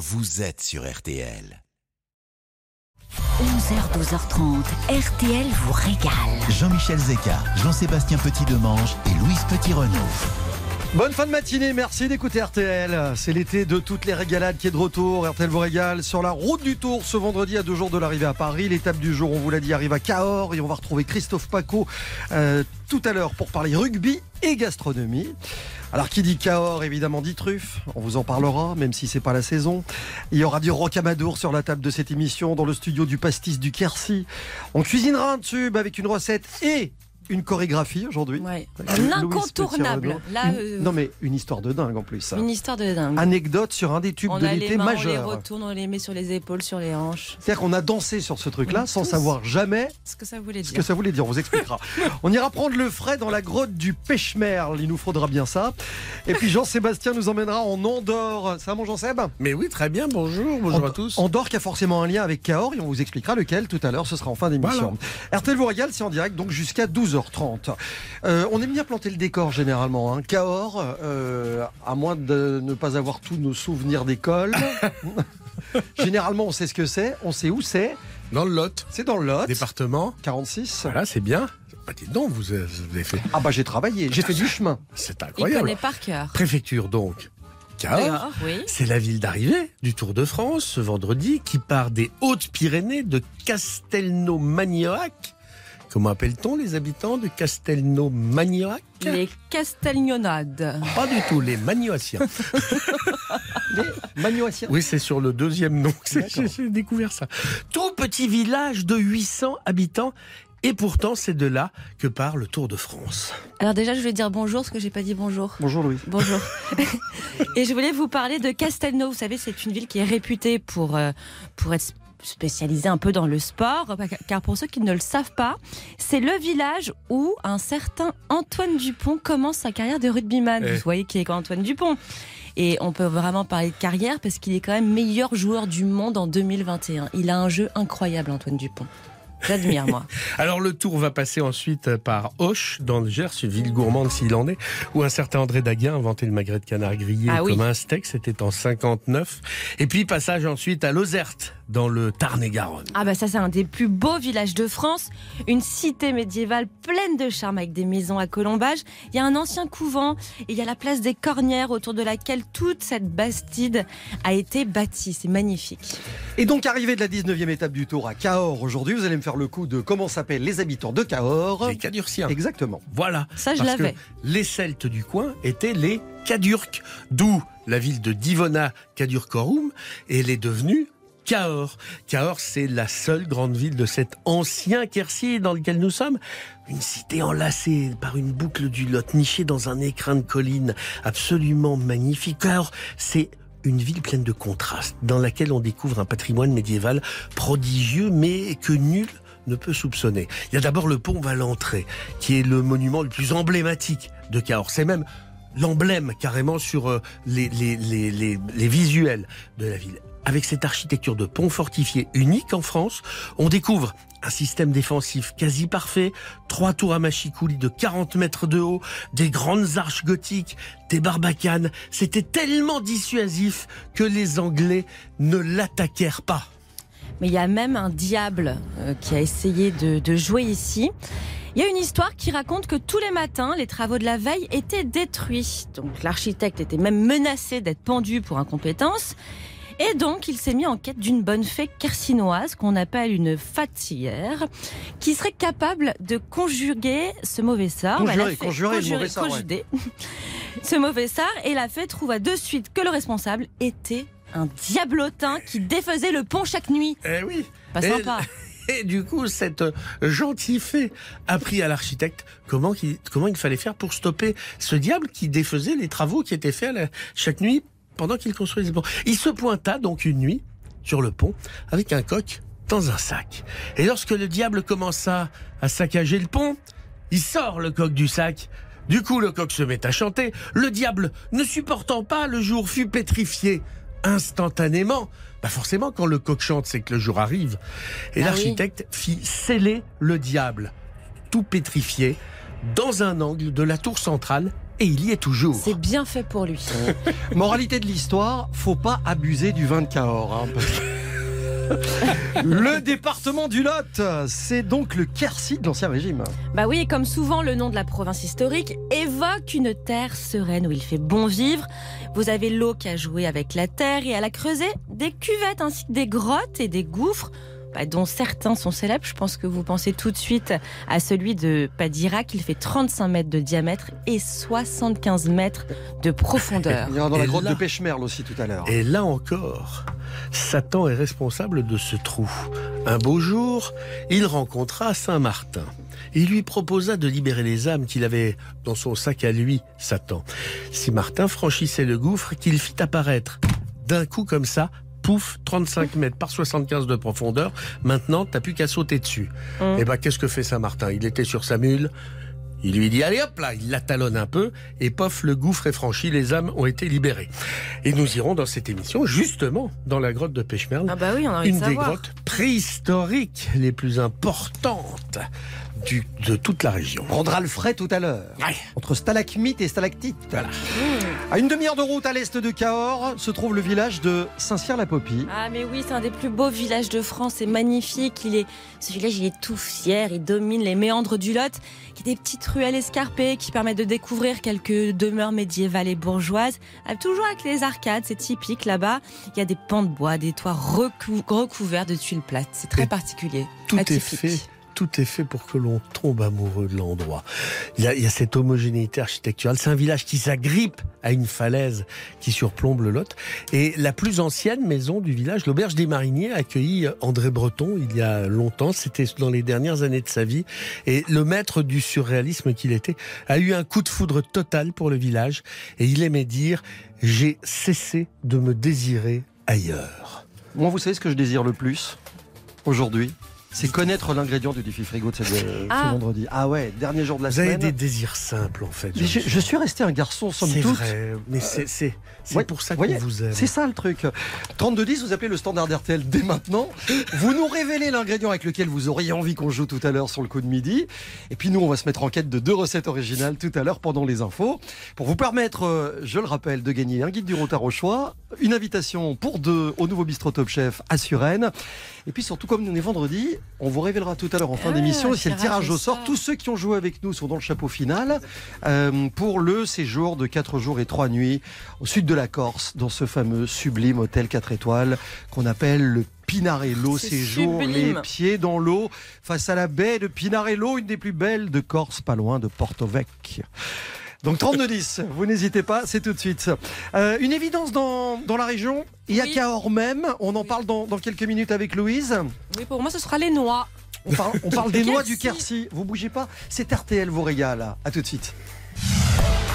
vous êtes sur RTL. 11h, 12h30, RTL vous régale. Jean-Michel Zeka, Jean-Sébastien Petit-Demange et Louise Petit-Renault. Bonne fin de matinée, merci d'écouter RTL. C'est l'été de toutes les régalades qui est de retour. RTL vous régale sur la route du Tour ce vendredi à deux jours de l'arrivée à Paris. L'étape du jour, on vous l'a dit, arrive à Cahors et on va retrouver Christophe Paco euh, tout à l'heure pour parler rugby et gastronomie. Alors qui dit Cahors évidemment dit truffe, on vous en parlera même si c'est pas la saison. Il y aura du rocamadour sur la table de cette émission dans le studio du pastis du Quercy. On cuisinera un tube avec une recette et une chorégraphie aujourd'hui. Ouais. Louise Un incontournable. Petit-Renaud. Là, Une- euh, Non mais une histoire de dingue en plus. ça. Une histoire de dingue. Anecdote sur un des tubes on de l'été mains, on les majeur. retourne, on les met sur les épaules, sur les hanches. C'est-à-dire qu'on a dansé sur ce truc-là Oui, sans savoir jamais Ce que ça voulait ce dire. que ça voulait dire. On vous expliquera. on ira prendre le frais dans la grotte du Pêche-Merle. Il nous faudra bien ça. Et puis Jean-Sébastien nous emmènera en Andorre. Ça va mon Jean-Seb? Mais oui, très bien, bonjour, bonjour And- à tous. Andorre qui a forcément un lien avec Cahors et on vous expliquera lequel tout à l'heure. Ce sera en fin d'émission. RTL vous régale, c'est en direct donc jusqu'à 12h30. Euh, on aime bien planter le décor généralement. Hein. Cahors, euh, à moins de ne pas avoir tous nos souvenirs d'école. généralement, on sait ce que c'est, on sait où c'est. Dans le Lot, C'est dans le Lot, département, 46. voilà, c'est bien. Bah, dites donc, vous, avez- fait. Ah bah j'ai travaillé, j'ai fait du chemin. C'est Il incroyable. connaît par cœur. Préfecture donc. Cahors. Oui. C'est la ville d'arrivée du Tour de France ce vendredi qui part des Hautes-Pyrénées de Castelnau-Magnoac. Comment appelle-t-on les habitants de Castelnau-Magnoac Les castagnonades. Pas du tout, les Magnoaciens. Les Magnoaciens. Oui, c'est sur le deuxième nom que j'ai découvert ça. Tout petit village de 800 habitants. Et pourtant, c'est de là que part le Tour de France. Alors déjà, je voulais dire bonjour, parce que j'ai pas dit bonjour. Bonjour Louis. Bonjour. Et je voulais vous parler de Castelnau. Vous savez, c'est une ville qui est réputée pour, euh, pour être spécialisée un peu dans le sport. Car pour ceux qui ne le savent pas, c'est le village où un certain Antoine Dupont commence sa carrière de rugbyman. Eh. Vous voyez qui est quand Antoine Dupont. Et on peut vraiment parler de carrière parce qu'il est quand même meilleur joueur du monde en 2021. Il a un jeu incroyable, Antoine Dupont. J'admire, moi. Alors le tour va passer ensuite par Auch, dans le Gers, une ville gourmande s'il en est, où un certain André Daguin a inventé le magret de canard grillé Ah oui. comme un steak, c'était en 59. Et puis passage ensuite à Lozerte, dans le Tarn-et-Garonne. Ah bah ça c'est un des plus beaux villages de France, une cité médiévale pleine de charme avec des maisons à colombage. Il y a un ancien couvent et il y a la place des Cornières autour de laquelle toute cette bastide a été bâtie. C'est magnifique. Et donc arrivé de la 19e étape du Tour à Cahors aujourd'hui, vous allez me faire le coup de comment s'appellent les habitants de Cahors. Les Cadurciens. Exactement. Voilà. Ça, je Parce que l'avais. les Celtes du coin étaient les Cadurques, d'où la ville de Divona Cadurcorum, et elle est devenue Cahors. Cahors, c'est la seule grande ville de cet ancien Quercy dans lequel nous sommes. Une cité enlacée par une boucle du Lot, nichée dans un écrin de colline absolument magnifique. Cahors, c'est une ville pleine de contrastes, dans laquelle on découvre un patrimoine médiéval prodigieux, mais que nul ne peut soupçonner. Il y a d'abord le pont Valentré, qui est le monument le plus emblématique de Cahors. C'est même l'emblème carrément sur euh, les, les, visuels de la ville. Avec cette architecture de pont fortifié unique en France, on découvre un système défensif quasi parfait, trois tours à machicoulis de 40 mètres de haut, des grandes arches gothiques, des barbacanes. C'était tellement dissuasif que les Anglais ne l'attaquèrent pas. Mais il y a même un diable euh, qui a essayé de, de jouer ici. Il y a une histoire qui raconte que tous les matins, les travaux de la veille étaient détruits. Donc l'architecte était même menacé d'être pendu pour incompétence. Et donc, il s'est mis en quête d'une bonne fée carcinoise qu'on appelle une fatiguère, qui serait capable de conjuguer ce mauvais sort. Conjurer, Bah, la fée- conjurer le mauvais sort, ouais. conjurer ce mauvais sort. Et la fée trouva de suite que le responsable était un diablotin qui défaisait le pont chaque nuit. Eh oui. Pas sympa. Et du coup, cette euh, gentille fée apprit à l'architecte comment, il fallait faire pour stopper ce diable qui défaisait les travaux qui étaient faits la- chaque nuit pendant qu'il construisait le pont. Il se pointa donc une nuit sur le pont avec un coq dans un sac. Et lorsque le diable commença à saccager le pont, il sort le coq du sac. Du coup, le coq se met à chanter. Le diable, ne supportant pas le jour, fut pétrifié instantanément. Bah forcément, quand le coq chante, c'est que le jour arrive. Et Ah l'architecte fit sceller le diable, tout pétrifié, dans un angle de la tour centrale et il y est toujours. C'est bien fait pour lui. Moralité de l'histoire, faut pas abuser du vin de Cahors. hein, parce le département du Lot, c'est donc le Quercy de l'Ancien Régime. Bah oui, comme souvent, le nom de la province historique évoque une terre sereine où il fait bon vivre. Vous avez l'eau qui a joué avec la terre et elle a creusé des cuvettes ainsi que des grottes et des gouffres. Bah, dont certains sont célèbres. Je pense que vous pensez tout de suite à celui de Padirac. Il fait 35 mètres de diamètre et 75 mètres de profondeur. Il y en a dans la Et grotte là- de Pêche-Merle aussi tout à l'heure. Et là encore, Satan est responsable de ce trou. Un beau jour, il rencontra Saint Martin. Il lui proposa de libérer les âmes qu'il avait dans son sac à lui, Satan. Si Martin franchissait le gouffre qu'il fit apparaître d'un coup comme ça, pouf, 35 mètres par 75 de profondeur, maintenant t'as plus qu'à sauter dessus. Mm. Et ben qu'est-ce que fait Saint Martin? Il était sur sa mule, il lui dit allez hop là, il la talonne un peu. Et pof, le gouffre est franchi, les âmes ont été libérées. Et nous irons dans cette émission justement dans la grotte de Pêche-Merle, Ah bah oui, on a envie une de des grottes préhistoriques les plus importantes du- de toute la région. On prendra le frais tout à l'heure. Ouais. Entre stalagmite et stalactite. Voilà. À une demi-heure de route à l'est de Cahors se trouve le village de Saint-Cyr-la-Popie. Ah mais oui, c'est un des plus beaux villages de France, c'est magnifique. Il est, ce village, il est tout fier, il domine les méandres du Lot. Il y a des petites ruelles escarpées qui permettent de découvrir quelques demeures médiévales et bourgeoises. Ah, Toujours avec les arcades, c'est typique là-bas. Il y a des pans de bois, des toits recou- recouverts de tuiles plates. C'est très Et particulier. Tout est fait. Tout est fait pour que l'on tombe amoureux de l'endroit. Il y, a, cette homogénéité architecturale. C'est un village qui s'agrippe à une falaise qui surplombe le Lot. Et la plus ancienne maison du village, l'auberge des Mariniers, a accueilli André Breton il y a longtemps. C'était dans les dernières années de sa vie. Et le maître du surréalisme qu'il était a eu un coup de foudre total pour le village. Et il aimait dire j'ai cessé de me désirer ailleurs. Moi, vous savez ce que je désire le plus aujourd'hui? C'est connaître l'ingrédient du défi frigo de cette- euh, ce Ah. vendredi. Ah ouais, dernier jour de la Vous avez semaine. des désirs simples en fait. Mais Je, je suis resté un garçon, somme C'est toute. vrai, mais c'est c'est c'est Ouais, pour ça qu'on voyez, vous aime. C'est ça le truc. 3210, vous appelez le standard RTL dès maintenant. Vous nous révélez l'ingrédient avec lequel vous auriez envie qu'on joue tout à l'heure sur le coup de midi. Et puis nous, on va se mettre en quête de deux recettes originales tout à l'heure pendant les infos. Pour vous permettre, euh, je le rappelle, de gagner un guide du routard au choix, une invitation pour deux au nouveau bistrot Top Chef à Suresnes. Et puis surtout, comme nous est vendredi, on vous révélera tout à l'heure en fin Ah, d'émission, c'est le tirage au sort. sort. Tous ceux qui ont joué avec nous sont dans le chapeau final euh, pour le séjour de 4 jours et 3 nuits au sud de la Corse, dans ce fameux sublime hôtel 4 étoiles qu'on appelle le Pinarello. Séjour les pieds dans l'eau face à la baie de Pinarello, une des plus belles de Corse, pas loin de Porto Vecchio. Donc 32-10, vous n'hésitez pas, c'est tout de suite. Euh, une évidence dans, dans la région, il y a Oui. Cahors même, on en parle dans, dans quelques minutes avec Louise. Oui, pour moi, ce sera les noix. On parle, on parle des noix du Quercy. Quercy. Vous bougez pas, c'est RTL vous régale. À tout de suite.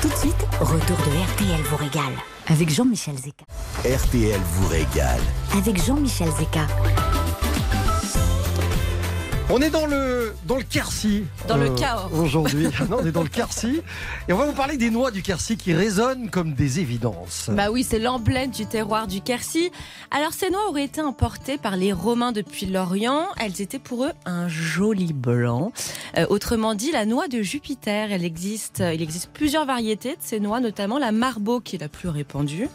Tout de suite, retour de RTL vous régale. Avec Jean-Michel Zeka. RTL vous régale. Avec Jean-Michel Zeka. On est dans le dans le Quercy. Dans le Cahors. Aujourd'hui. non, on est dans le Quercy. Et on va vous parler des noix du Quercy qui résonnent comme des évidences. Bah oui, c'est l'emblème du terroir du Quercy. Alors ces noix auraient été importées par les Romains depuis l'Orient. Elles étaient pour eux un joli blanc. Euh, autrement dit, la noix de Jupiter. Elle existe, il existe plusieurs variétés de ces noix, notamment la Marbeau qui est la plus répandue.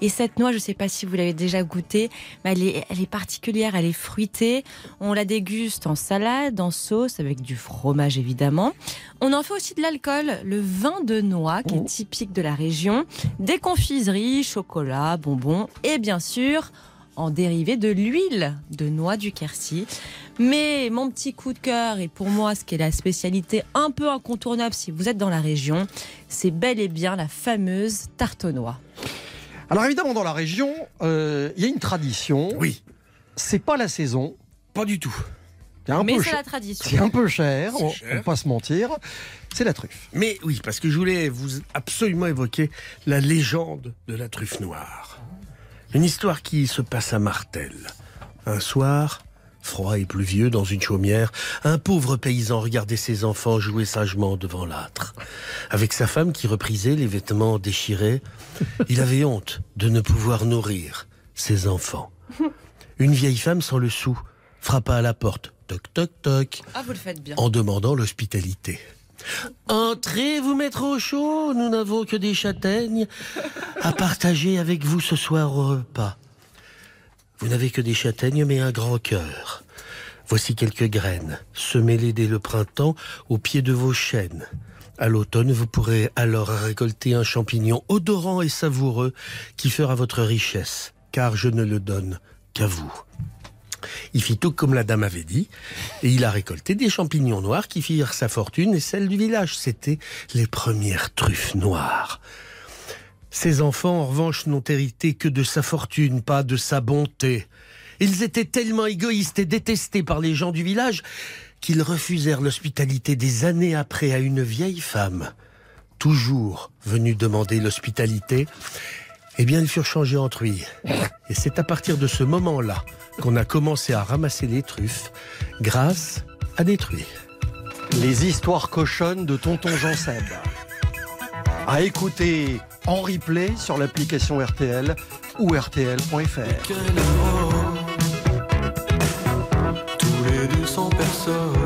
Et cette noix, je ne sais pas si vous l'avez déjà goûtée, mais elle est, elle est particulière, elle est fruitée. On la déguste en salade, en sauce, avec du fromage évidemment. On en fait aussi de l'alcool, le vin de noix, qui Oh. est typique de la région, des confiseries, chocolat, bonbons, et bien sûr, en dérivé de l'huile de noix du Quercy. Mais mon petit coup de cœur, et pour moi, ce qui est la spécialité un peu incontournable si vous êtes dans la région, c'est bel et bien la fameuse tarte aux noix. Alors évidemment, dans la région, euh, il y a une tradition. Oui, C'est pas la saison. pas du tout. C'est un, Mais peu c'est cher. la tradition. C'est un peu cher, on, cher. on va pas se mentir. C'est la truffe. Mais oui, parce que je voulais vous absolument évoquer la légende de la truffe noire. Une histoire qui se passe à Martel. Un soir, froid et pluvieux dans une chaumière, un pauvre paysan regardait ses enfants jouer sagement devant l'âtre. Avec sa femme qui reprisait les vêtements déchirés, il avait honte de ne pouvoir nourrir ses enfants. Une vieille femme sans le sou frappa à la porte. Toc toc toc Ah, vous le faites bien. en demandant l'hospitalité. Entrez vous mettre au chaud, nous n'avons que des châtaignes à partager avec vous ce soir au repas. Vous n'avez que des châtaignes mais un grand cœur. Voici quelques graines, semez-les dès le printemps au pied de vos chênes. À l'automne, vous pourrez alors récolter un champignon odorant et savoureux qui fera votre richesse, car je ne le donne qu'à vous. Il fit tout comme la dame avait dit, et il a récolté des champignons noirs qui firent sa fortune et celle du village. C'étaient les premières truffes noires. Ses enfants, en revanche, n'ont hérité que de sa fortune, pas de sa bonté. Ils étaient tellement égoïstes et détestés par les gens du village qu'ils refusèrent l'hospitalité des années après à une vieille femme, toujours venue demander l'hospitalité. Eh bien, ils furent changés en truies. Et c'est à partir de ce moment-là qu'on a commencé à ramasser les truffes grâce à des truies. Les histoires cochonnes de Tonton Jean Seb. À écouter en replay sur l'application RTL ou RTL.fr. Tous les 200 personnes.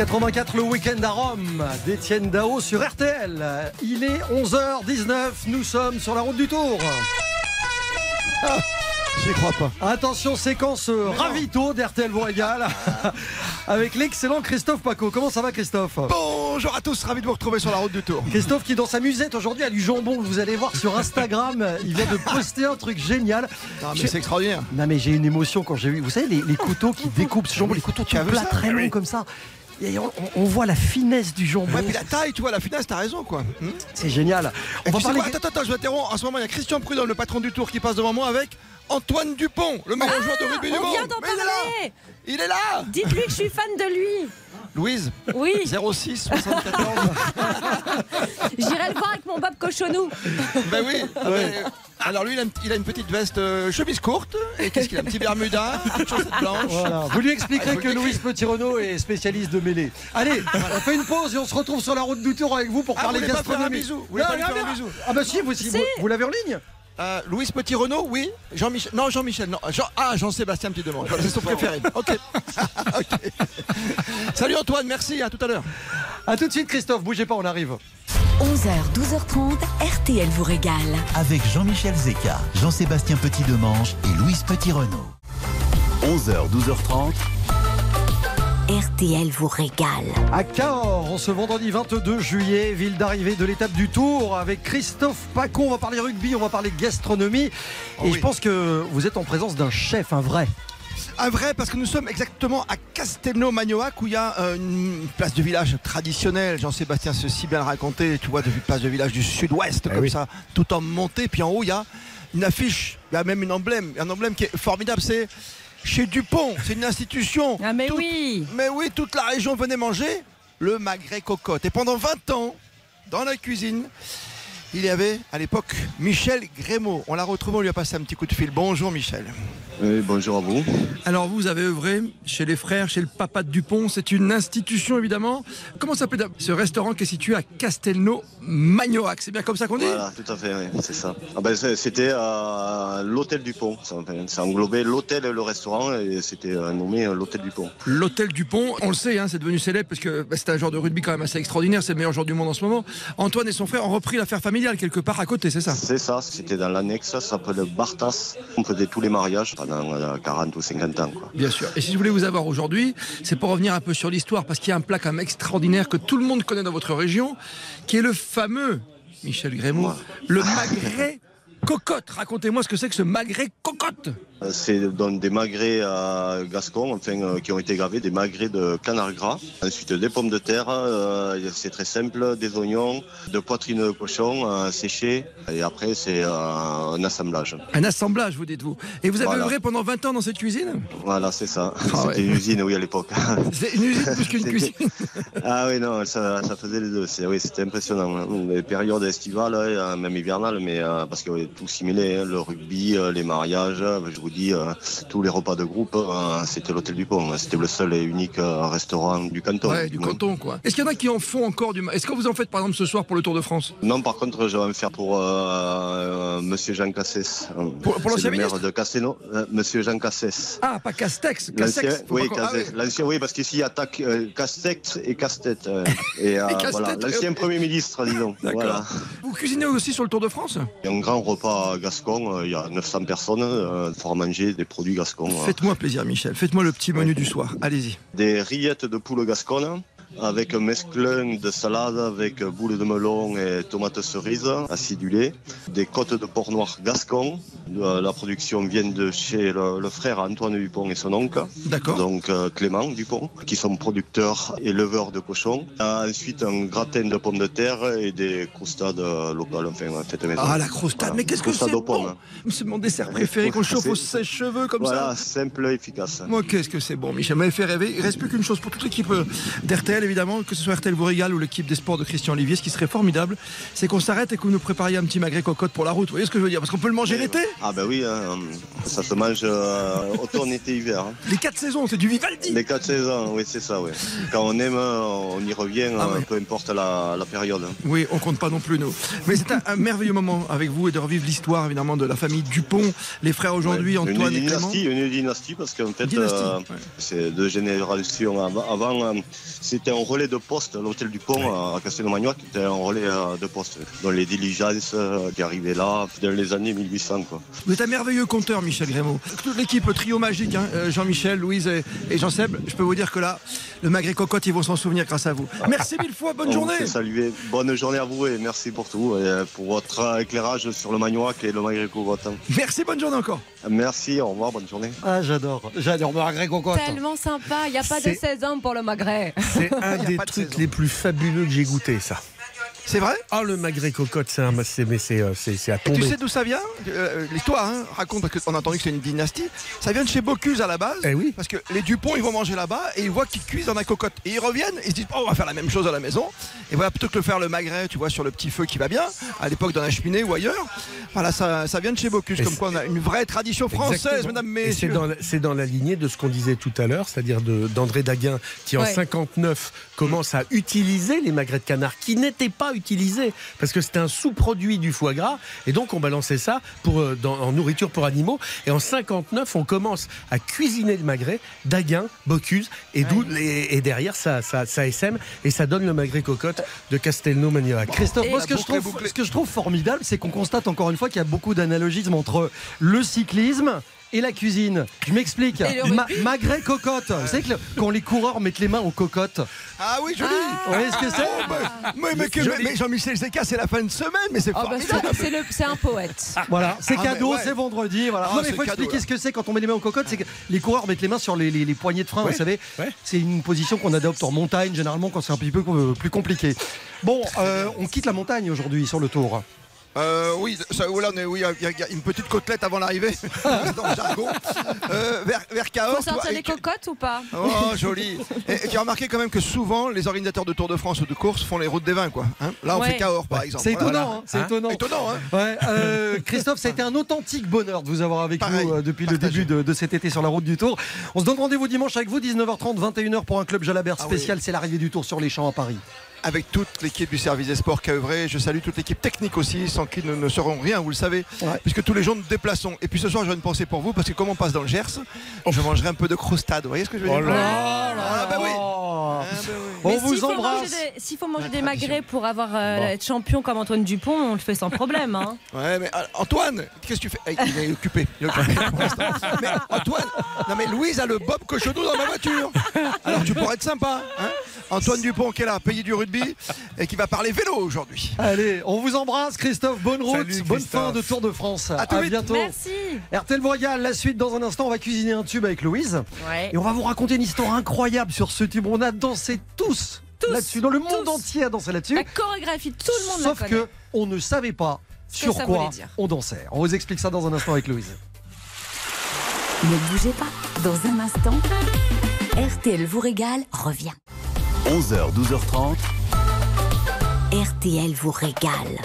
84 le week-end à Rome d'Étienne Dao sur RTL. Il est 11h19, nous sommes sur la route du Tour. J'y crois pas. Attention, séquence euh, ravito d'RTL Royal avec l'excellent Christophe Paco. Comment ça va, Christophe? Bonjour à tous, ravi de vous retrouver sur la route du Tour. Christophe qui, dans sa musette aujourd'hui, a du jambon. Vous allez voir sur Instagram, il vient de poster un truc génial. Ah, mais c'est extraordinaire. Non, mais j'ai une émotion quand j'ai vu. Vous savez, les, couteaux qui découpent ce jambon, les couteaux qui plat très long comme ça. Et on, on voit la finesse du jambon. Ouais, puis la taille, tu vois, la finesse, t'as raison, quoi. Hmm C'est génial. On va parler. attends, attends, je m'interromps. En ce moment, il y a Christian Prudhomme, le patron du Tour, qui passe devant moi avec Antoine Dupont, le meilleur joueur de rugby du On monde. vient Mais il est là parler Il est là Dites-lui que je suis fan de lui Louise, Oui, 06 74. j'irai le voir avec mon Bob Cochonou. ben oui. ben, alors lui, il a, une- il a une petite veste euh, chemise courte. Et qu'est-ce qu'il a Un petit bermuda, une chaussette blanche. Voilà. Vous lui expliquerez Ah, que Louise Petit-Renault est spécialiste de mêlée. Allez, on fait une pause et on se retrouve sur la route du tour avec vous pour Ah, parler vous voulez pas faire un gastronomie. bisou Vous voulez pas lui Non, faire non, un bisou Ah bah si, vous, si, Si. vous, vous l'avez en ligne Euh, Louise Petit Renault, oui. Jean-Michel. Non, Jean-Michel. Non. Jean- ah, Jean-Sébastien Petit Demande. C'est son préféré. Ok. Ok. Salut Antoine, merci. À tout à l'heure. A tout de suite Christophe, bougez pas, on arrive. 11h, 12h30, RTL vous régale. Avec Jean-Michel Zeka, Jean-Sébastien Petit-Demange et Louise Petit-Renault. 11h, 12h30. RTL vous régale. À Cahors, en ce vendredi 22 juillet, ville d'arrivée de l'étape du Tour, avec Christophe Pacon. On va parler rugby, on va parler gastronomie. Oh et oui. je pense que vous êtes en présence d'un chef, un vrai. Un vrai, parce que nous sommes exactement à Castelnau-Magnoac, où il y a euh, une place de village traditionnelle. Jean-Sébastien se si bien le raconté, tu vois, de place de village du sud-ouest, Eh comme oui. ça, tout en montée. Puis en haut, il y a une affiche, il y a même un emblème, un emblème qui est formidable, c'est chez Dupont. C'est une institution. Ah mais oui Mais oui, toute la région venait manger le magret cocotte. Et pendant 20 ans, dans la cuisine, il y avait à l'époque Michel Grémaud. On l'a retrouvé, on lui a passé un petit coup de fil. Bonjour Michel. Oui, bonjour à vous. Alors vous avez œuvré chez les frères, chez le papa de Dupont, c'est une institution évidemment. Comment s'appelle ce restaurant qui est situé à Castelnau-Magnoac C'est bien comme ça qu'on dit? Voilà, tout à fait, oui, c'est ça. Ah ben, c'était euh, l'hôtel du Pont. Ça, ça englobait l'hôtel et le restaurant et c'était euh, nommé euh, l'hôtel du Pont. L'hôtel Dupont, on le sait, hein, c'est devenu célèbre parce que bah, c'est un joueur de rugby quand même assez extraordinaire, c'est le meilleur joueur du monde en ce moment. Antoine et son frère ont repris l'affaire quelque part à côté, c'est ça? C'est ça, c'était dans l'annexe, ça s'appelle Bartas. On faisait tous les mariages pendant euh, 40 ou 50 ans. Quoi. Bien sûr. Et si je voulais vous avoir aujourd'hui, c'est pour revenir un peu sur l'histoire, parce qu'il y a un plat quand même extraordinaire que tout le monde connaît dans votre région, qui est le fameux, Michel Grémaud, Ouais. le magret cocotte. Racontez-moi ce que c'est que ce magret cocotte. Euh, C'est donc des magrets euh, gascons, enfin, euh, qui ont été gravés, des magrets de canard gras. Ensuite, des pommes de terre, euh, c'est très simple, des oignons, de poitrine de cochon séchée. Et après, c'est un assemblage. Un assemblage, vous dites-vous. Et vous avez Voilà. œuvré pendant 20 ans dans cette cuisine? Voilà, c'est ça. Ah C'était ouais. une usine, oui, à l'époque. C'est une usine plus qu'une cuisine. Ah oui, non, ça, ça faisait les deux. Oui, c'était impressionnant. hein. Les périodes estivales, euh, même hivernales, mais parce que oui, tout s'y mêlait, hein, le rugby, les mariages, je vous dis, euh, tous les repas de groupe, euh, c'était l'hôtel du Pont. C'était le seul et unique euh, restaurant du canton. Ouais, du canton, quoi. Est-ce qu'il y en a qui en font encore du Est-ce que vous en faites, par exemple, ce soir pour le Tour de France? Non, par contre, je vais me faire pour Monsieur Jean Cassès. Pour- pour l'ancien ministre de Castelnau, Monsieur Jean Cassès. Ah, pas Castex, Castex. oui, ah, oui, parce qu'ici il y a tac- euh, Castex et Casse-tête. et euh, voilà, l'ancien. Premier ministre, disons. Voilà. Vous cuisinez aussi sur le Tour de France? Il y a un grand repas gascon, il y a 900 personnes, euh, manger des produits gascons. euh. Faites-moi plaisir, Michel. Faites-moi le petit menu du soir. Allez-y. Des rillettes de poule gasconne, avec un mesclun de salade avec boules de melon et tomates cerises acidulées, des côtes de porc noir gascon. La production vient de chez le, le frère Antoine Dupont et son oncle, D'accord. donc euh, Clément Dupont, qui sont producteurs et éleveurs de cochons. Euh, Ensuite, un gratin de pommes de terre et des croustades locales, enfin, faites maison. Ah, la crostade. Voilà. Mais qu'est-ce que Croustade c'est bon C'est mon dessert préféré qu'on chauffe aux sèche-cheveux comme Voilà, ça. simple et efficace. Moi, qu'est-ce que c'est bon, Michel? M'avait fait rêver. Il reste plus qu'une chose pour toute l'équipe euh, évidemment, que ce soit RTL vous régale ou l'équipe des sports de Christian Olivier. Ce qui serait formidable, c'est qu'on s'arrête et que vous nous prépariez un petit magret cocotte pour la route. Vous voyez ce que je veux dire? Parce qu'on peut le manger l'été? Ah ben oui, hein, ça se mange euh, automne, été, hiver. hein. Les quatre saisons, c'est du Vivaldi. Les quatre saisons, oui c'est ça, oui. Quand on aime, on y revient, Ah ouais. peu importe la, la période. hein. Oui, on compte pas non plus nous. Mais c'est un, un merveilleux moment avec vous et de revivre l'histoire évidemment de la famille Dupont, les frères aujourd'hui, Ouais. Antoine et Clément. une dynastie parce qu'en fait, euh, ouais. c'est deux générations avant. avant, c'était c'était un relais de poste, l'hôtel du Pont à Castelnau-Magnoac, c'était un relais euh, de poste. Dans les diligences euh, qui arrivaient là, dans les années 1800. Quoi. Vous êtes un merveilleux conteur, Michel Grémaud. Toute l'équipe trio magique, hein, euh, Jean-Michel, Louise et, et Jean-Seb, je peux vous dire que là, le Maghré Cocotte, ils vont s'en souvenir grâce à vous. Merci mille fois, bonne journée. saluer. Bonne journée à vous et merci pour tout, et euh, pour votre euh, éclairage sur le Magnoac et le Maghré Cocotte. Merci, bonne journée encore. Merci, au revoir, bonne journée. Ah, j'adore. J'adore. Magret Cocotte. Tellement sympa, il n'y a pas de C'est- 16 hommes pour le magret. Un des trucs les plus fabuleux que j'ai goûté, ça. C'est vrai Ah, le magret cocotte, c'est un, c'est, mais c'est, euh, c'est, c'est à Et tu tomber. sais d'où ça vient? Euh, L'histoire hein, raconte, parce qu'on a entendu que c'est une dynastie, ça vient de chez Bocuse à la base. Eh oui. Parce que les Dupont, ils vont manger là-bas et ils voient qu'ils cuisent dans la cocotte. Et ils reviennent, ils se disent, oh, on va faire la même chose à la maison. Et voilà, plutôt que de faire le magret, tu vois, sur le petit feu qui va bien, à l'époque dans la cheminée ou ailleurs, voilà, ça, ça vient de chez Bocuse. Et Comme c'est- quoi, on a une vraie tradition française, Exactement. mesdames, Et c'est dans, la- c'est dans la lignée de ce qu'on disait tout à l'heure, c'est-à-dire de- d'André Daguin, qui en Ouais. 59 commence à utiliser les magrets de canard, qui n'étaient pas utilisés, parce que c'était un sous-produit du foie gras, et donc on balançait ça pour, euh, dans- en nourriture pour animaux. Et en 59, on commence à cuisiner le magret, Daguin, Bocuse, et, d'où les- et derrière ça, ça, ça SM, et ça donne le magret cocotte de Castelnau-Magnoac. Christophe, Et- moi, ce que, je trouve, bouclée. ce que je trouve formidable, c'est qu'on constate encore une fois qu'il y a beaucoup d'analogismes entre le cyclisme et la cuisine. Je m'explique. Ma- magret cocotte. Vous savez que le- quand les coureurs mettent les mains aux cocottes, Ah oui, joli vous voyez ce que c'est Oh, bah, mais, mais mais Jean-Michel Zeka, c'est la fin de semaine, mais c'est Ah bah, c'est c'est le- c'est un poète. Voilà, c'est Ah, cadeau, ouais. c'est vendredi. Voilà. Ah, non, mais c'est il faut cadeau, expliquer là. ce que c'est quand on met les mains aux cocottes. C'est que les coureurs mettent les mains sur les, les- les poignées de frein, Ouais, vous savez. ouais. C'est une position qu'on adopte en montagne, généralement, quand c'est un petit peu euh, plus compliqué. Bon, euh, on quitte la montagne aujourd'hui sur le tour. Euh, oui, ça, oh est- oui, il y a- il y, a une petite côtelette avant l'arrivée, dans le jargon. Euh, vers, vers Cahors, Faut sortir des cocottes ou pas Oh, joli. Et, et tu as remarqué quand même que souvent, les organisateurs de Tour de France ou de course font les routes des vins, quoi. hein. Là, on Ouais. fait Cahors, par exemple. C'est Voilà. étonnant, hein, c'est Hein étonnant. Étonnant, hein Ouais, euh, Christophe, ça a été un authentique bonheur de vous avoir avec Pareil, nous euh, depuis le début de, de cet été sur la route du Tour. On se donne rendez-vous dimanche avec vous, 19h30, 21h pour un club Jalabert Ah oui. spécial. C'est l'arrivée du Tour sur les champs à Paris. Avec toute l'équipe du service des sports qui a œuvré. Je salue toute l'équipe technique aussi, sans qui nous ne serons rien, vous le savez, Ouais. puisque tous les jours nous déplaçons. Et puis ce soir, j'ai une pensée pour vous, parce que comme on passe dans le Gers, je mangerai un peu de crostade. Vous voyez ce que je veux dire? Oh là Ah, bah oui. Oh. Ah, bah oui. On Mais vous s'il faut embrasse. manger des- S'il faut manger La des tradition. magrets pour avoir euh, Bon. être champion comme Antoine Dupont, on le fait sans problème. hein. Ouais, mais euh, Antoine, qu'est-ce que tu fais? Eh, Il est occupé. Il est occupé pour l'instant. mais Antoine, non mais Louise a le Bob Cochonou dans ma voiture. Alors tu pourrais être sympa. hein Antoine Dupont qui est là, payé du rugby et qui va parler vélo aujourd'hui. Allez, on vous embrasse, Christophe. Bonne route, Salut, bonne Christophe. fin de Tour de France. À tout vite. bientôt. Merci. RTL vous régale. La suite dans un instant. On va cuisiner un tube avec Louise. Ouais. Et on va vous raconter une histoire incroyable sur ce tube. On a dansé tous, Tous, là-dessus. Dans le monde tous. entier a dansé là-dessus. La chorégraphie, tout le monde Sauf la connaît. que on ne savait pas sur quoi on dansait. On vous explique ça dans un instant avec Louise. Ne bougez pas. Dans un instant, RTL vous régale revient. 11h, 12h30. RTL vous régale.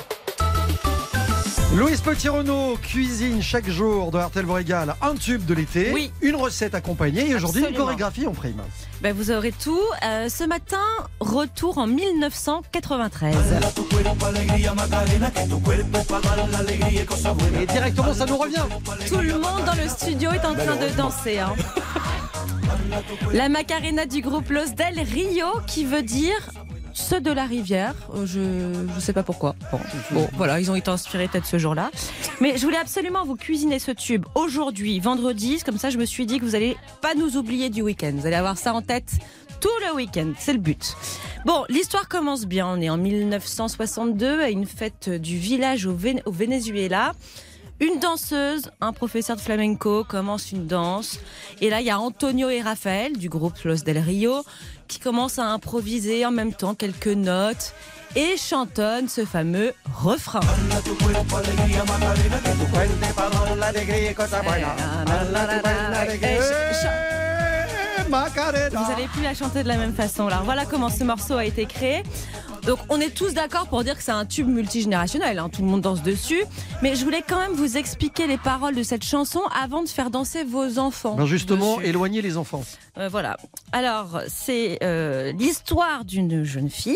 Louise Petit-Renault cuisine chaque jour de RTL vous régale un tube de l'été, Oui. une recette accompagnée et aujourd'hui une chorégraphie en prime. Ben, vous aurez tout. Euh, ce matin, retour en 1993. Et directement ça nous revient. Tout le monde dans le studio est en train de danser. hein. La Macarena du groupe Los del Rio qui veut dire ceux de la rivière. Euh, Je ne sais pas pourquoi. Bon, voilà, ils ont été inspirés peut-être ce jour-là. Mais je voulais absolument vous cuisiner ce tube aujourd'hui, vendredi. Comme ça, je me suis dit que vous allez pas nous oublier du week-end. Vous allez avoir ça en tête tout le week-end. C'est le but. Bon, l'histoire commence bien. On est en 1962 à une fête du village au Venezuela. Une danseuse, un professeur de flamenco commence une danse. Et là, il y a Antonio et Rafael du groupe Los del Rio qui commencent à improviser en même temps quelques notes et chantonnent ce fameux refrain. Eh, Vous n'allez plus la chanter de la même façon. Alors voilà comment ce morceau a été créé. Donc on est tous d'accord pour dire que c'est un tube multigénérationnel, hein, tout le monde danse dessus. Mais je voulais quand même vous expliquer les paroles de cette chanson avant de faire danser vos enfants. Ben justement, dessus. éloigner les enfants. Euh, voilà. Alors, c'est euh, l'histoire d'une jeune fille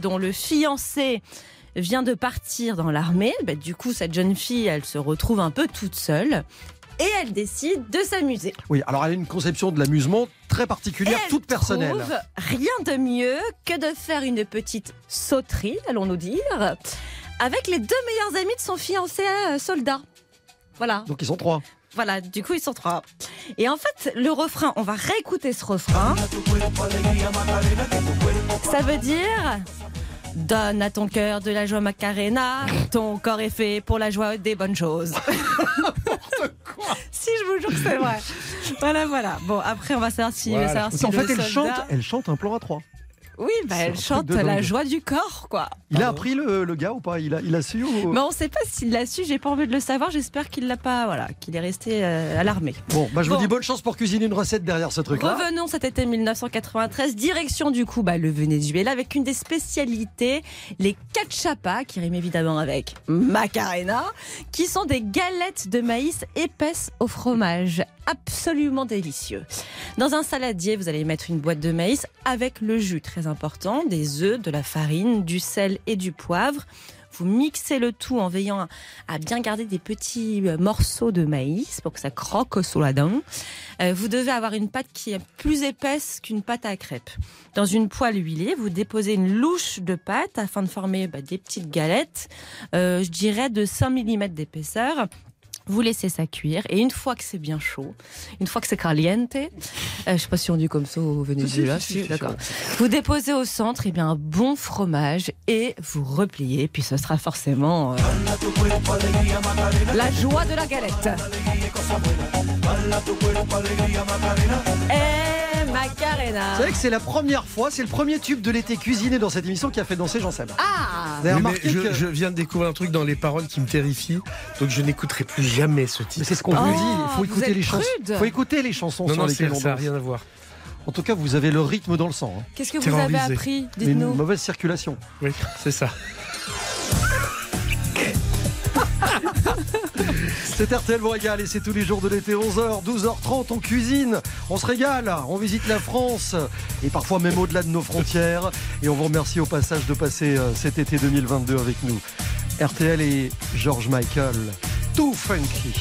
dont le fiancé vient de partir dans l'armée. Ben, du coup, cette jeune fille, elle se retrouve un peu toute seule. Et elle décide de s'amuser. Oui, alors elle a une conception de l'amusement très particulière, elle toute personnelle. trouve rien de mieux que de faire une petite sauterie, allons-nous dire, avec les deux meilleurs amis de son fiancé euh, soldat. Voilà. Donc ils sont trois. Voilà, du coup ils sont trois. Et en fait, le refrain, on va réécouter ce refrain. Ça veut dire Donne à ton cœur de la joie Macarena, ton corps est fait pour la joie des bonnes choses. si je vous jure que c'est vrai. Voilà, voilà. Bon, après on va savoir si, Voilà. savoir si en le fait, elle soldat- chante, elle chante un plan à trois. Oui, bah, elle chante la joie du corps, quoi. Il a appris le, le gars ou pas? Il a, il a su ou... Mais on ne sait pas s'il l'a su, j'ai pas envie de le savoir, j'espère qu'il l'a pas, voilà, qu'il est resté euh, à l'armée. Bon, bah je vous dis bonne chance pour cuisiner une recette derrière ce truc-là. Revenons cet été 1993, direction du coup bah, le Venezuela avec une des spécialités, les cachapas, qui riment évidemment avec Macarena, qui sont des galettes de maïs épaisses au fromage, absolument délicieux. Dans un saladier, vous allez mettre une boîte de maïs avec le jus, très important, des œufs, de la farine, du sel et du poivre. Vous mixez le tout en veillant à- bien garder des petits euh, morceaux de maïs pour que ça croque sous la dent. Euh, vous devez avoir une pâte qui est plus épaisse qu'une pâte à crêpes. Dans une poêle huilée, vous déposez une louche de pâte afin de former bah, des petites galettes, euh, je dirais de 5 mm d'épaisseur. Vous laissez ça cuire et une fois que c'est bien chaud, une fois que c'est caliente, euh, je sais pas si on dit comme ça au Venezuela, d'accord. Vous déposez au centre eh bien, un bon fromage et vous repliez, puis ce sera forcément euh, la joie de la galette. Et Macarena. Vous savez que c'est la première fois, c'est le premier tube de l'été cuisiné dans cette émission qui a fait danser Jean Seb. Ah Vous avez Oui, mais je, que- je viens de découvrir un truc dans les paroles qui me terrifie, donc je n'écouterai plus jamais ce Mais titre. c'est ce qu'on vous Oh, dit, il faut écouter les chansons. faut écouter les chansons Non, sur non, lesquelles c'est- on ça n'a rien à voir. En tout cas, vous avez le rythme dans le sang. hein. Qu'est-ce que vous avez appris? Mais une Dites-nous. mauvaise circulation. Oui, c'est ça. C'est RTL vous régale et c'est tous les jours de l'été 11h, 12h30 on cuisine, on se régale, on visite la France et parfois même au-delà de nos frontières et on vous remercie au passage de passer euh, cet été 2022 avec nous. RTL et George Michael, tout funky.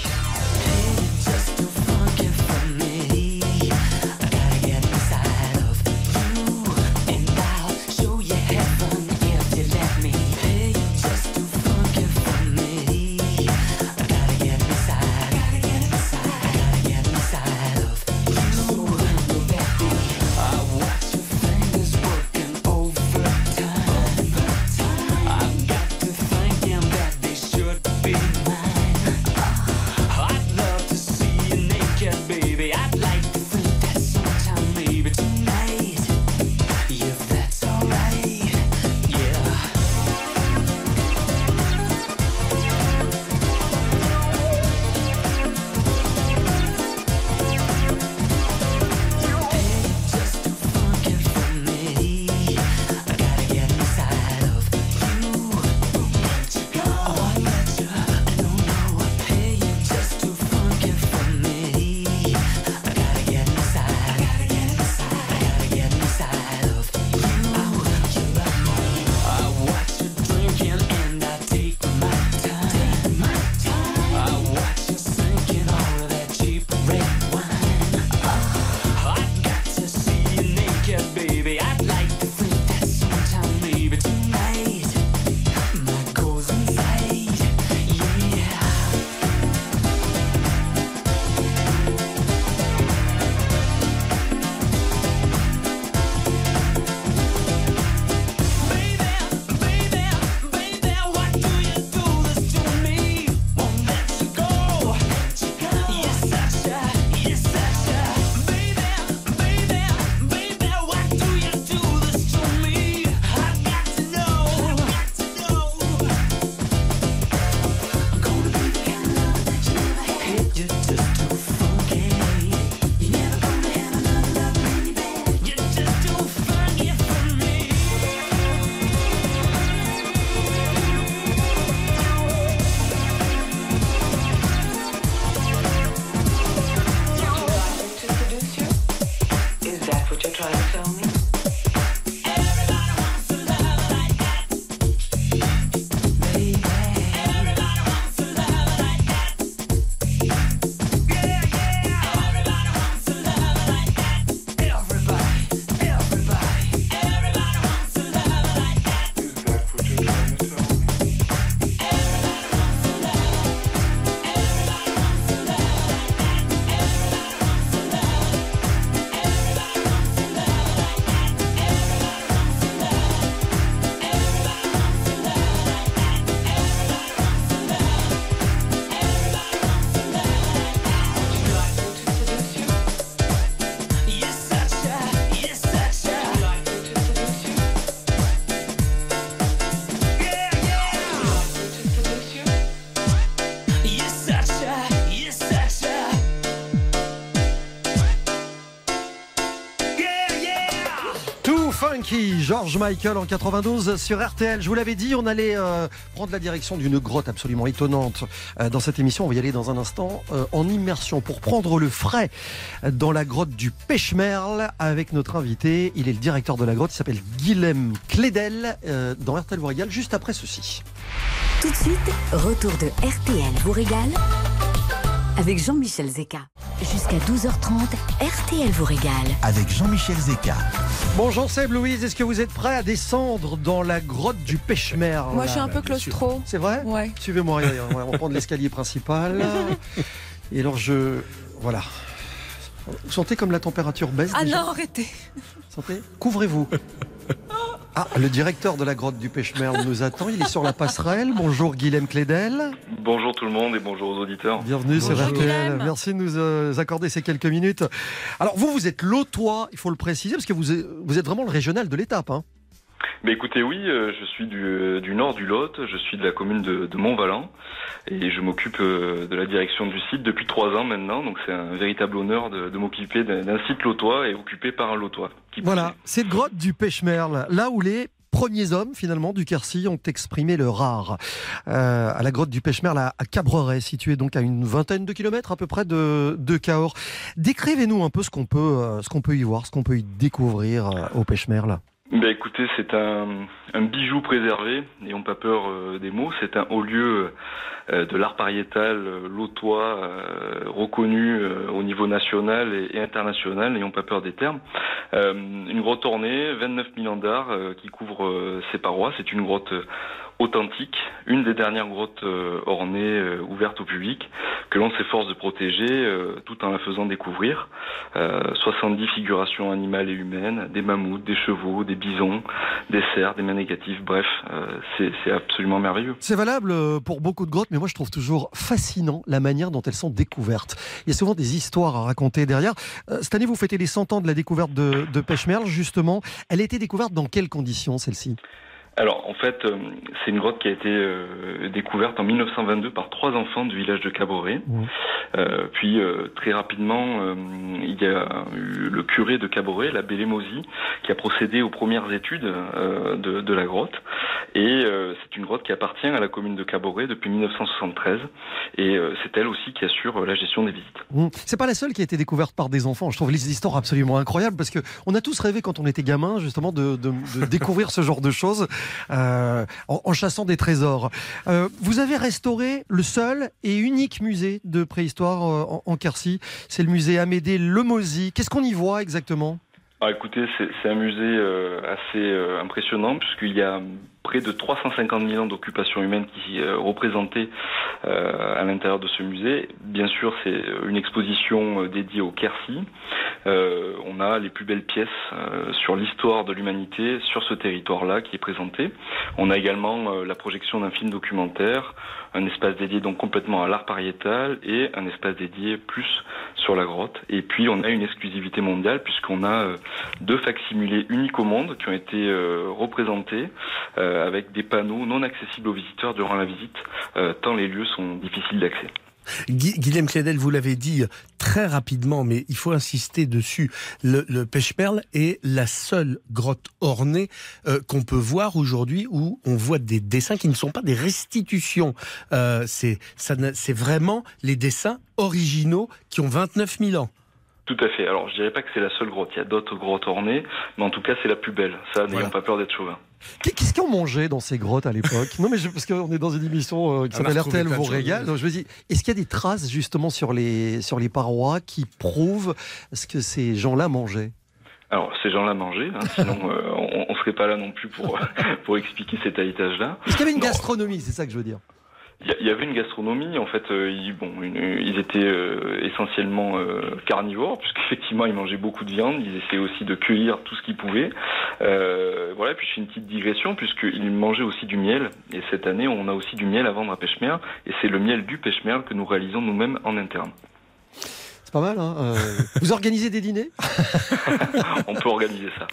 Funky, George Michael en 92 sur RTL. Je vous l'avais dit, on allait euh, prendre la direction d'une grotte absolument étonnante euh, dans cette émission. On va y aller dans un instant euh, en immersion pour prendre le frais dans la grotte du Pêche-Merle avec notre invité. Il est le directeur de la grotte, il s'appelle Guilhem Clédel euh, dans RTL vous régale juste après ceci. Tout de suite, retour de RTL vous régale avec Jean-Michel Zeka. Jusqu'à 12h30, RTL vous régale. Avec Jean-Michel Zeka. Bonjour Seb Louise, est-ce que vous êtes prêt à descendre dans la grotte du Pêche-Merle Moi, je suis un peu claustro. C'est vrai? Ouais. Suivez-moi, on va prendre l'escalier principal. Et alors je... Voilà. Vous sentez comme la température baisse Ah déjà? non, arrêtez. Sentez? Couvrez-vous. Ah, le directeur de la grotte du Pêche-Merle nous attend. Il est sur la passerelle. Bonjour Guilhem Clédel. Bonjour tout le monde et bonjour aux auditeurs. Bienvenue sur Bonjour, RTL. Guilhem. Merci de nous euh, accorder ces quelques minutes. Alors vous, vous êtes l'Autois, il faut le préciser, parce que vous êtes, vous êtes vraiment le régional de l'étape. Hein. Mais écoutez, oui, euh, je suis du, euh, du nord du Lot, je suis de la commune de, de Montvalin et je m'occupe euh, de la direction du site depuis trois ans maintenant. Donc c'est un véritable honneur de, de m'occuper d'un site lotois et occupé par un lotois. Qui Voilà, cette grotte du Pêche-Merle, là où les premiers hommes finalement du Quercy ont exprimé leur art. Euh, à la grotte du Pêche-Merle à, à Cabreret, située donc à une vingtaine de kilomètres à peu près de, de Cahors. Décrivez-nous un peu ce qu'on peut, euh, ce qu'on peut y voir, ce qu'on peut y découvrir euh, au Pêche-Merle. Ben écoutez, c'est un, un bijou préservé, n'ayons pas peur euh, des mots, c'est un haut lieu euh, de l'art pariétal euh, lotois euh, reconnu euh, au niveau national et, international, n'ayons pas peur des termes. Une grotte ornée, 29 000 ans d'art qui couvre ses parois, c'est une grotte authentique, une des dernières grottes euh, ornées euh, ouvertes au public que l'on s'efforce de protéger euh, tout en la faisant découvrir. Euh, 70 figurations animales et humaines, des mammouths, des chevaux, des bisons, des cerfs, des mains négatives, bref, c'est absolument merveilleux. C'est valable pour beaucoup de grottes, mais moi je trouve toujours fascinant la manière dont elles sont découvertes. Il y a souvent des histoires à raconter derrière. Cette année, vous fêtez les 100 ans de la découverte de, de Pêche-Merle, justement. Elle a été découverte dans quelles conditions, celle-ci? Alors, en fait, euh, c'est une grotte qui a été euh, découverte en 1922 par trois enfants du village de Caboret. Mmh. Euh, puis, euh, très rapidement, il y a eu le curé de Caboret, l'abbé Lémosi, qui a procédé aux premières études de, de la grotte. Et c'est une grotte qui appartient à la commune de Caboret depuis 1973. Et c'est elle aussi qui assure la gestion des visites. Mmh. C'est pas la seule qui a été découverte par des enfants. Je trouve les histoires absolument incroyables parce que on a tous rêvé quand on était gamin, justement, de, de- de découvrir ce genre de choses euh, en, chassant des trésors. Euh, vous avez restauré le seul et unique musée de préhistoire euh, en, Quercy. C'est le musée Amédée Lemozy. Qu'est-ce qu'on y voit exactement? Ah, écoutez, c'est un musée assez impressionnant puisqu'il y a près de 350 000 ans d'occupation humaine qui est représentée euh, à l'intérieur de ce musée. Bien sûr, c'est une exposition euh, dédiée au Quercy. Euh, on a les plus belles pièces euh, sur l'histoire de l'humanité sur ce territoire-là qui est présenté. On a également euh, la projection d'un film documentaire, un espace dédié donc complètement à l'art pariétal et un espace dédié plus sur la grotte. Et puis on a une exclusivité mondiale puisqu'on a euh, deux facsimilés uniques au monde qui ont été euh, représentés euh, avec des panneaux non accessibles aux visiteurs durant la visite, euh, tant les lieux sont difficiles d'accès. Gui- Guilhem Clédel, vous l'avez dit très rapidement, mais il faut insister dessus. Le, le Pêche-Merle est la seule grotte ornée euh, qu'on peut voir aujourd'hui où on voit des dessins qui ne sont pas des restitutions. Euh, c'est vraiment les dessins originaux qui ont 29 000 ans. Tout à fait. Alors je dirais pas que c'est la seule grotte, il y a d'autres grottes ornées, mais en tout cas c'est la plus belle. Ça, n'ayons Voilà. pas peur d'être chauvin. Qu'est- Qu'est-ce qu'on mangeait dans ces grottes à l'époque? Non, mais je- parce qu'on est dans une émission euh, qui On a s'appelle RTL vous régale. Donc je me dis, est-ce qu'il y a des traces justement sur les sur les parois qui prouvent ce que ces gens-là mangeaient? Alors ces gens-là mangeaient, hein, sinon euh, on, on serait pas là non plus pour pour expliquer cet héritage-là. Est-ce qu'il y avait une Non. gastronomie? C'est ça que je veux dire. Il y, avait une gastronomie, en fait, euh, ils, bon, ils étaient euh, essentiellement euh, carnivores, puisqu'effectivement ils mangeaient beaucoup de viande, ils essayaient aussi de cueillir tout ce qu'ils pouvaient. Voilà, puis je fais une petite digression, puisqu'ils mangeaient aussi du miel, et cette année on a aussi du miel à vendre à Pêche-Merle, et c'est le miel du Pêche-Merle que nous réalisons nous-mêmes en interne. C'est pas mal. Hein Euh, vous organisez des dîners? On peut organiser ça.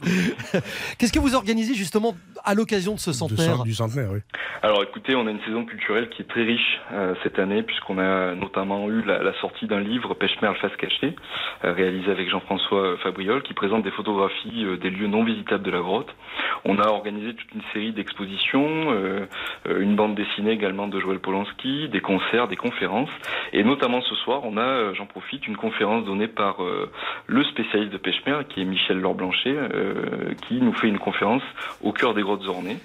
Qu'est-ce que vous organisez justement à l'occasion de ce De centenaire? cent- du centenaire, oui. Alors écoutez, on a une saison culturelle qui est très riche euh, cette année puisqu'on a notamment eu la, la sortie d'un livre Pêche-Merle face cachée, euh, réalisé avec Jean-François Fabriol, qui présente des photographies euh, des lieux non visitables de la grotte. On a organisé toute une série d'expositions, une bande dessinée également de Joël Polanski, des concerts, des conférences, et notamment ce soir, on a, j'en profite, une conférence donnée par euh, le spécialiste de Pêche-Merle, qui est Michel Laure-Blanchet, euh, qui nous fait une conférence au cœur des grottes ornées.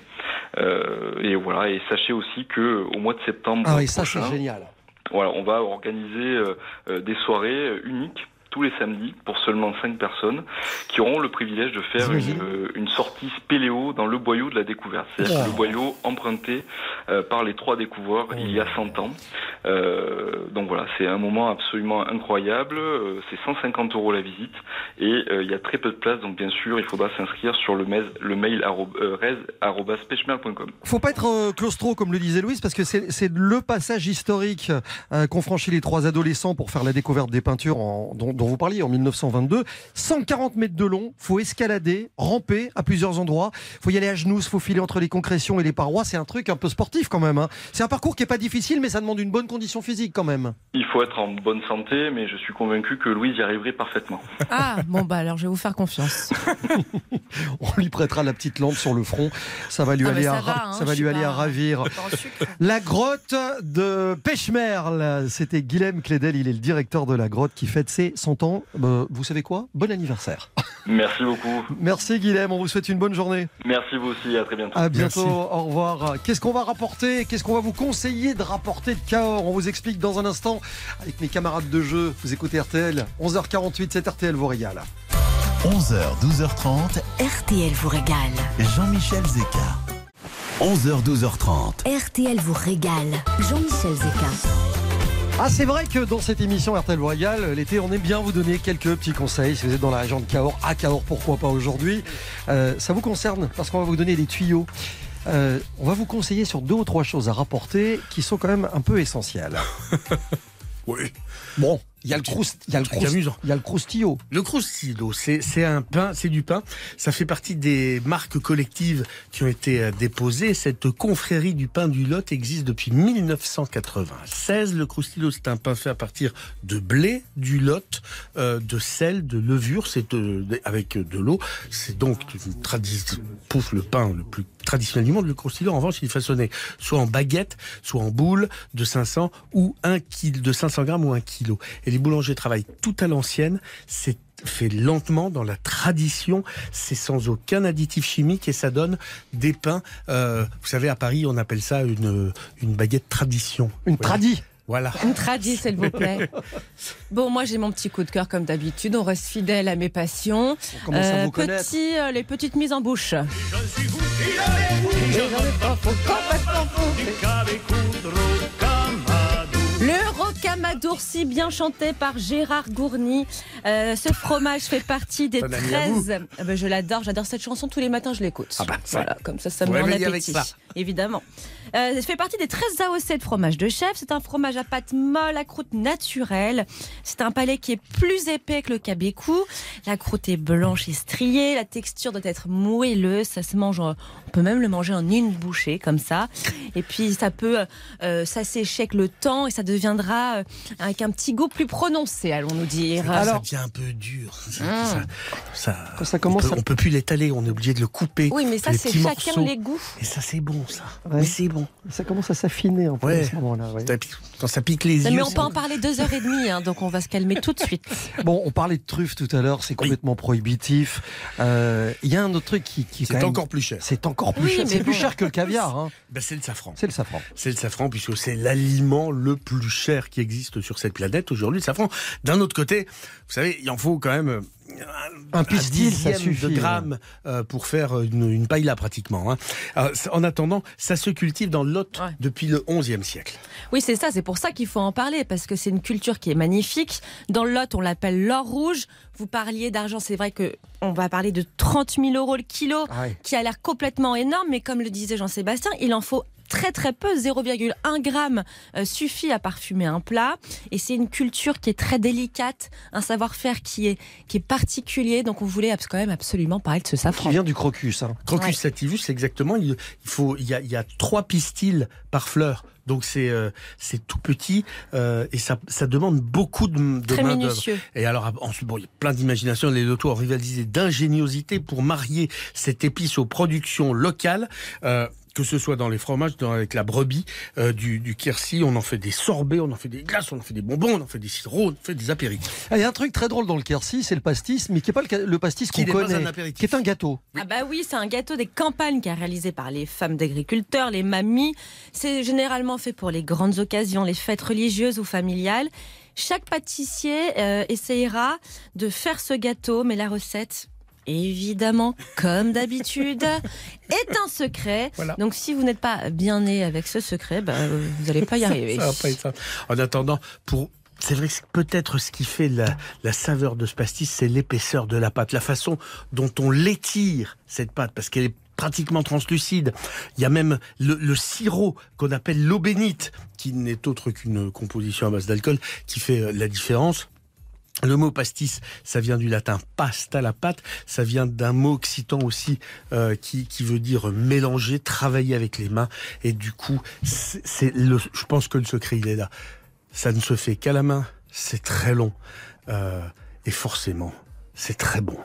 Euh, et voilà. Et sachez aussi que au mois de septembre Ah oui, ça c'est génial. voilà, on va organiser des soirées uniques tous les samedis pour seulement 5 personnes qui auront le privilège de faire une, euh, une sortie spéléo dans le boyau de la découverte. C'est-à-dire le boyau emprunté euh, par les trois découvreurs il y a 100 ans. Euh, donc voilà, c'est un moment absolument incroyable. C'est 150 euros la visite et il y a très peu de place. Donc bien sûr, il faudra s'inscrire sur le, mail- le mail. Faut pas être claustro comme le disait Louise parce que c'est le passage historique qu'ont franchi les trois adolescents pour faire la découverte des peintures en- dont, dont vous parliez en 1922. 140 mètres de long, faut escalader, ramper à plusieurs endroits, faut y aller à genoux, faut filer entre les concrétions et les parois. C'est un truc un peu sportif quand même. hein. C'est un parcours qui est pas difficile mais ça demande une bonne condition physique quand même. Il faut être en bonne santé, mais je suis convaincu que Louise y arriverait parfaitement. Ah, bon, bah alors je vais vous faire confiance. On lui prêtera la petite lampe sur le front. Ça va lui Ah, mais aller, ça à, va, hein, ça va je lui aller pas- à ravir. La grotte de Pêchemerle, c'était Guilhem Clédel, il est le directeur de la grotte qui fête ses 100 ans. Euh, vous savez quoi? Bon anniversaire. Merci beaucoup. Merci Guilhem, on vous souhaite une bonne journée. Merci vous aussi, à très bientôt. À bientôt, Merci. au revoir. Qu'est-ce qu'on va rapporter? Qu'est-ce qu'on va vous conseiller de rapporter de Cahors? On vous explique dans un instant avec mes camarades de jeu. Vous écoutez RTL, 11h48, c'est RTL vous régale. 11h, 12h30, RTL vous régale. Jean-Michel Zeka. 11h, 12h30. RTL vous régale. Jean-Michel Zeka. Ah, c'est vrai que dans cette émission RTL régale, l'été, on aime bien vous donner quelques petits conseils. Si vous êtes dans la région de Cahors, à Cahors, pourquoi pas aujourd'hui Euh, Ça vous concerne parce qu'on va vous donner des tuyaux. Euh, on va vous conseiller sur deux ou trois choses à rapporter qui sont quand même un peu essentielles. Oui. Bon, il y a le croust- il y a le croust- amusant. il y a le croustillo. Le croustillo, c'est c'est un pain, c'est du pain. Ça fait partie des marques collectives qui ont été euh, déposées. Cette confrérie du pain du Lot existe depuis 1996. Le croustillo, c'est un pain fait à partir de blé, du Lot, euh, de sel, de levure, c'est euh, avec de l'eau. C'est donc une tradition, pouf, le pain le plus traditionnel du monde. Le croustillo, en revanche, il est façonné soit en baguette, soit en boule de 500 ou un kilo, de 500 grammes ou un kilo. Et les boulangers travaillent tout à l'ancienne. C'est fait lentement dans la tradition, c'est sans aucun additif chimique et ça donne des pains. euh, vous savez, à Paris, on appelle ça une, une baguette tradition. Une tradie. Voilà. Une tradie, s'il vous plaît. Bon, moi j'ai mon petit coup de cœur comme d'habitude. On reste fidèle à mes passions. On commence à Euh, vous connaître. petit, euh, les petites mises en bouche. Le si bien chanté par Gérard Gourny. Euh, ce fromage fait partie des C'est un ami à vous. 13. Ah ben, je l'adore, j'adore cette chanson tous les matins, je l'écoute. Ah bah, ça. voilà, comme ça, ça me avec appétit. Évidemment. Euh, ça fait partie des 13 AOC de fromage de chef. C'est un fromage à pâte molle, à croûte naturelle. C'est un palais qui est plus épais que le cabécou. La croûte est blanche et striée. La texture doit être moelleuse. Ça se mange, en- on peut même le manger en une bouchée, comme ça. Et puis, ça peut euh, s'assécher avec le temps et ça deviendra euh, avec un petit goût plus prononcé, allons-nous dire. ça Alors- devient un peu dur. Ça, Mm. ça- ça- ça commence on, peut, on peut plus l'étaler, on est obligé de le couper. Oui, mais ça, c'est chacun morceaux. les goûts. Et ça, c'est bon, ça. Ouais. Mais c'est bon. Ça commence à s'affiner un peu Ouais. à ce moment-là. ouais. Ça pique- Quand ça pique les yeux. Mais on peut en parler deux heures et demie, hein, donc on va se calmer tout de suite. Bon, on parlait de truffes tout à l'heure, c'est complètement prohibitif. Euh, Il y a un autre truc qui, C'est encore plus cher. C'est encore plus Oui, cher. C'est plus cher que le caviar. hein. Ben, c'est le safran. C'est le safran. C'est le safran, puisque c'est l'aliment le plus cher qui existe sur cette planète aujourd'hui, le safran. D'un autre côté, vous savez, il en faut quand même euh, Un pistil, ça suffit, de gramme euh, pour faire une, une paille pratiquement. hein. C- en attendant, ça se cultive dans le Lot Ouais. depuis le 11e siècle. Oui, c'est ça, c'est pour ça qu'il faut en parler, parce que c'est une culture qui est magnifique. Dans le Lot, on l'appelle l'or rouge. Vous parliez d'argent, c'est vrai que on va parler de 30 000 euros le kilo, Ah ouais. qui a l'air complètement énorme, mais comme le disait Jean-Sébastien, il en faut très très peu, 0,1 gramme euh, suffit à parfumer un plat. Et c'est une culture qui est très délicate, un savoir-faire qui est, qui est particulier. Donc on voulait quand même absolument parler de ce Qui safran. vient du crocus. hein. Crocus Ouais. sativus, c'est exactement. Il, faut, il y a, il y a trois pistils par fleur. Donc c'est euh, c'est tout petit euh, et ça, ça demande beaucoup de, de Très main d'œuvre. minutieux. Et alors ensuite, bon, il y a plein d'imagination. Les lotos ont rivalisé d'ingéniosité pour marier cette épice aux productions locales. euh, que ce soit dans les fromages, dans, avec la brebis euh, du, du Quercy, on en fait des sorbets, on en fait des glaces, on en fait des bonbons, on en fait des sirops, on en fait des apéritifs. Ah, Il y a un truc très drôle dans le Quercy, c'est le pastis, mais qui n'est pas le, pastis Qui qu'on n'est pas connaît, un apéritif. qui est un gâteau. Ah bah oui, c'est un gâteau des campagnes qui est réalisé par les femmes d'agriculteurs, les mamies. C'est généralement fait pour les grandes occasions, les fêtes religieuses ou familiales. Chaque pâtissier euh, essayera de faire ce gâteau, mais la recette, évidemment, comme d'habitude, est un secret. Voilà. Donc si vous n'êtes pas bien né avec ce secret, bah, euh, vous n'allez pas y arriver. Ça va pas être ça. En attendant, pour c'est vrai que peut-être ce qui fait la, la saveur de ce pastis, c'est l'épaisseur de la pâte, la façon dont on l'étire cette pâte, parce qu'elle est pratiquement translucide. Il y a même le, le sirop qu'on appelle l'eau bénite, qui n'est autre qu'une composition à base d'alcool, qui fait euh, la différence. Le mot pastis, ça vient du latin pasta, la pâte. Ça vient d'un mot occitan aussi euh, qui, veut dire mélanger, travailler avec les mains. Et du coup, c'est je pense que le secret, il est là. Ça ne se fait qu'à la main. C'est très long. Euh, et forcément, c'est très bon.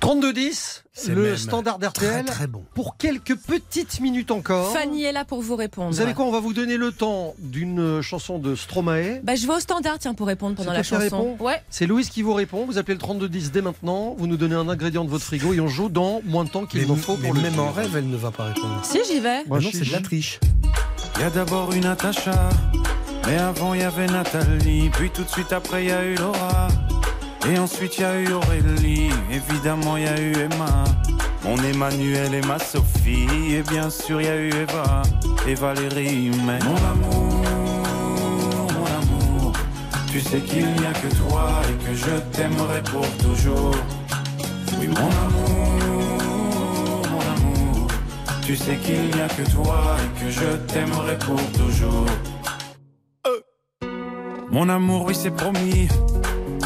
32-10, C'est le même standard Très, d'RTL. très bon. Pour quelques petites minutes encore. Fanny est là pour vous répondre. Vous savez quoi On va vous donner le temps d'une chanson de Stromae. bah, Je vais au standard, tiens, pour répondre pendant C'est la chanson. Ouais. C'est Louise qui vous répond. Vous appelez le 3210 dès maintenant. Vous nous donnez un ingrédient de votre frigo et on joue dans moins de temps qu'il n'en faut mais pour le même en rêve, elle ne va pas répondre. Si, j'y vais. Moi, non, c'est de la triche. Y a d'abord une Natacha, mais avant y avait Nathalie, puis tout de suite après y a eu Laura, et ensuite y a eu Aurélie, évidemment y a eu Emma, mon Emmanuel et ma Sophie, et bien sûr y a eu Eva et Valérie, mais mon amour, mon amour, tu sais qu'il n'y a que toi et que je t'aimerai pour toujours. Oui, mon amour, mon amour. Tu sais qu'il n'y a que toi et que je t'aimerai pour toujours. Euh. Mon amour, oui, c'est promis.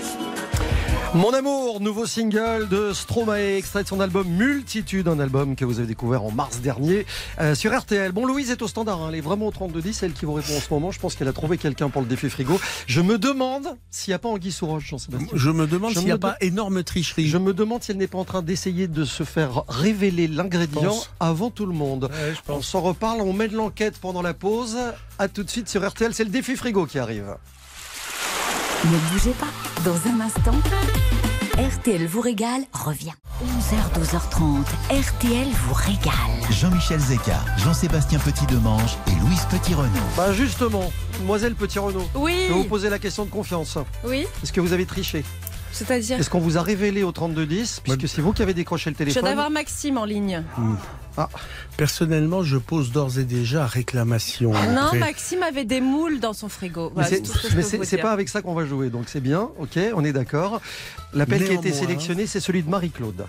Mon amour, nouveau single de Stromae, extrait de son album Multitude, un album que vous avez découvert en mars dernier euh, sur RTL. Bon, Louise est au standard, hein. elle est vraiment au 3210, celle qui vous répond en ce moment. Je pense qu'elle a trouvé quelqu'un pour le défi frigo. Je me demande s'il n'y a pas Anguille sous roche, Jean-Sébastien. Je me demande s'il n'y a pas énorme tricherie. Je me demande si elle n'est pas en train d'essayer de se faire révéler l'ingrédient avant tout le monde. Ouais, je On s'en reparle, on met de l'enquête pendant la pause. À tout de suite sur RTL, c'est le défi frigo qui arrive. Ne bougez pas. Dans un instant, RTL vous régale revient. 11h, 12h30, RTL vous régale. Jean-Michel Zeka, Jean-Sébastien Petit-Demange et Louise Petit-Renaud. Bah justement, Mademoiselle Petit Renaud, Oui, je vais vous poser la question de confiance. oui, Est-ce que vous avez triché c'est-à-dire. Est-ce qu'on vous a révélé au 3210 Puisque c'est vous qui avez décroché le Je viens téléphone. d'avoir Maxime en ligne. Personnellement, je pose d'ores et déjà réclamation. Non, Après- Maxime avait des moules dans son frigo. Mais Voilà, c'est ce pas avec ça qu'on va jouer, donc c'est bien, ok, on est d'accord. L'appel qui a été sélectionné, c'est celui de Marie-Claude.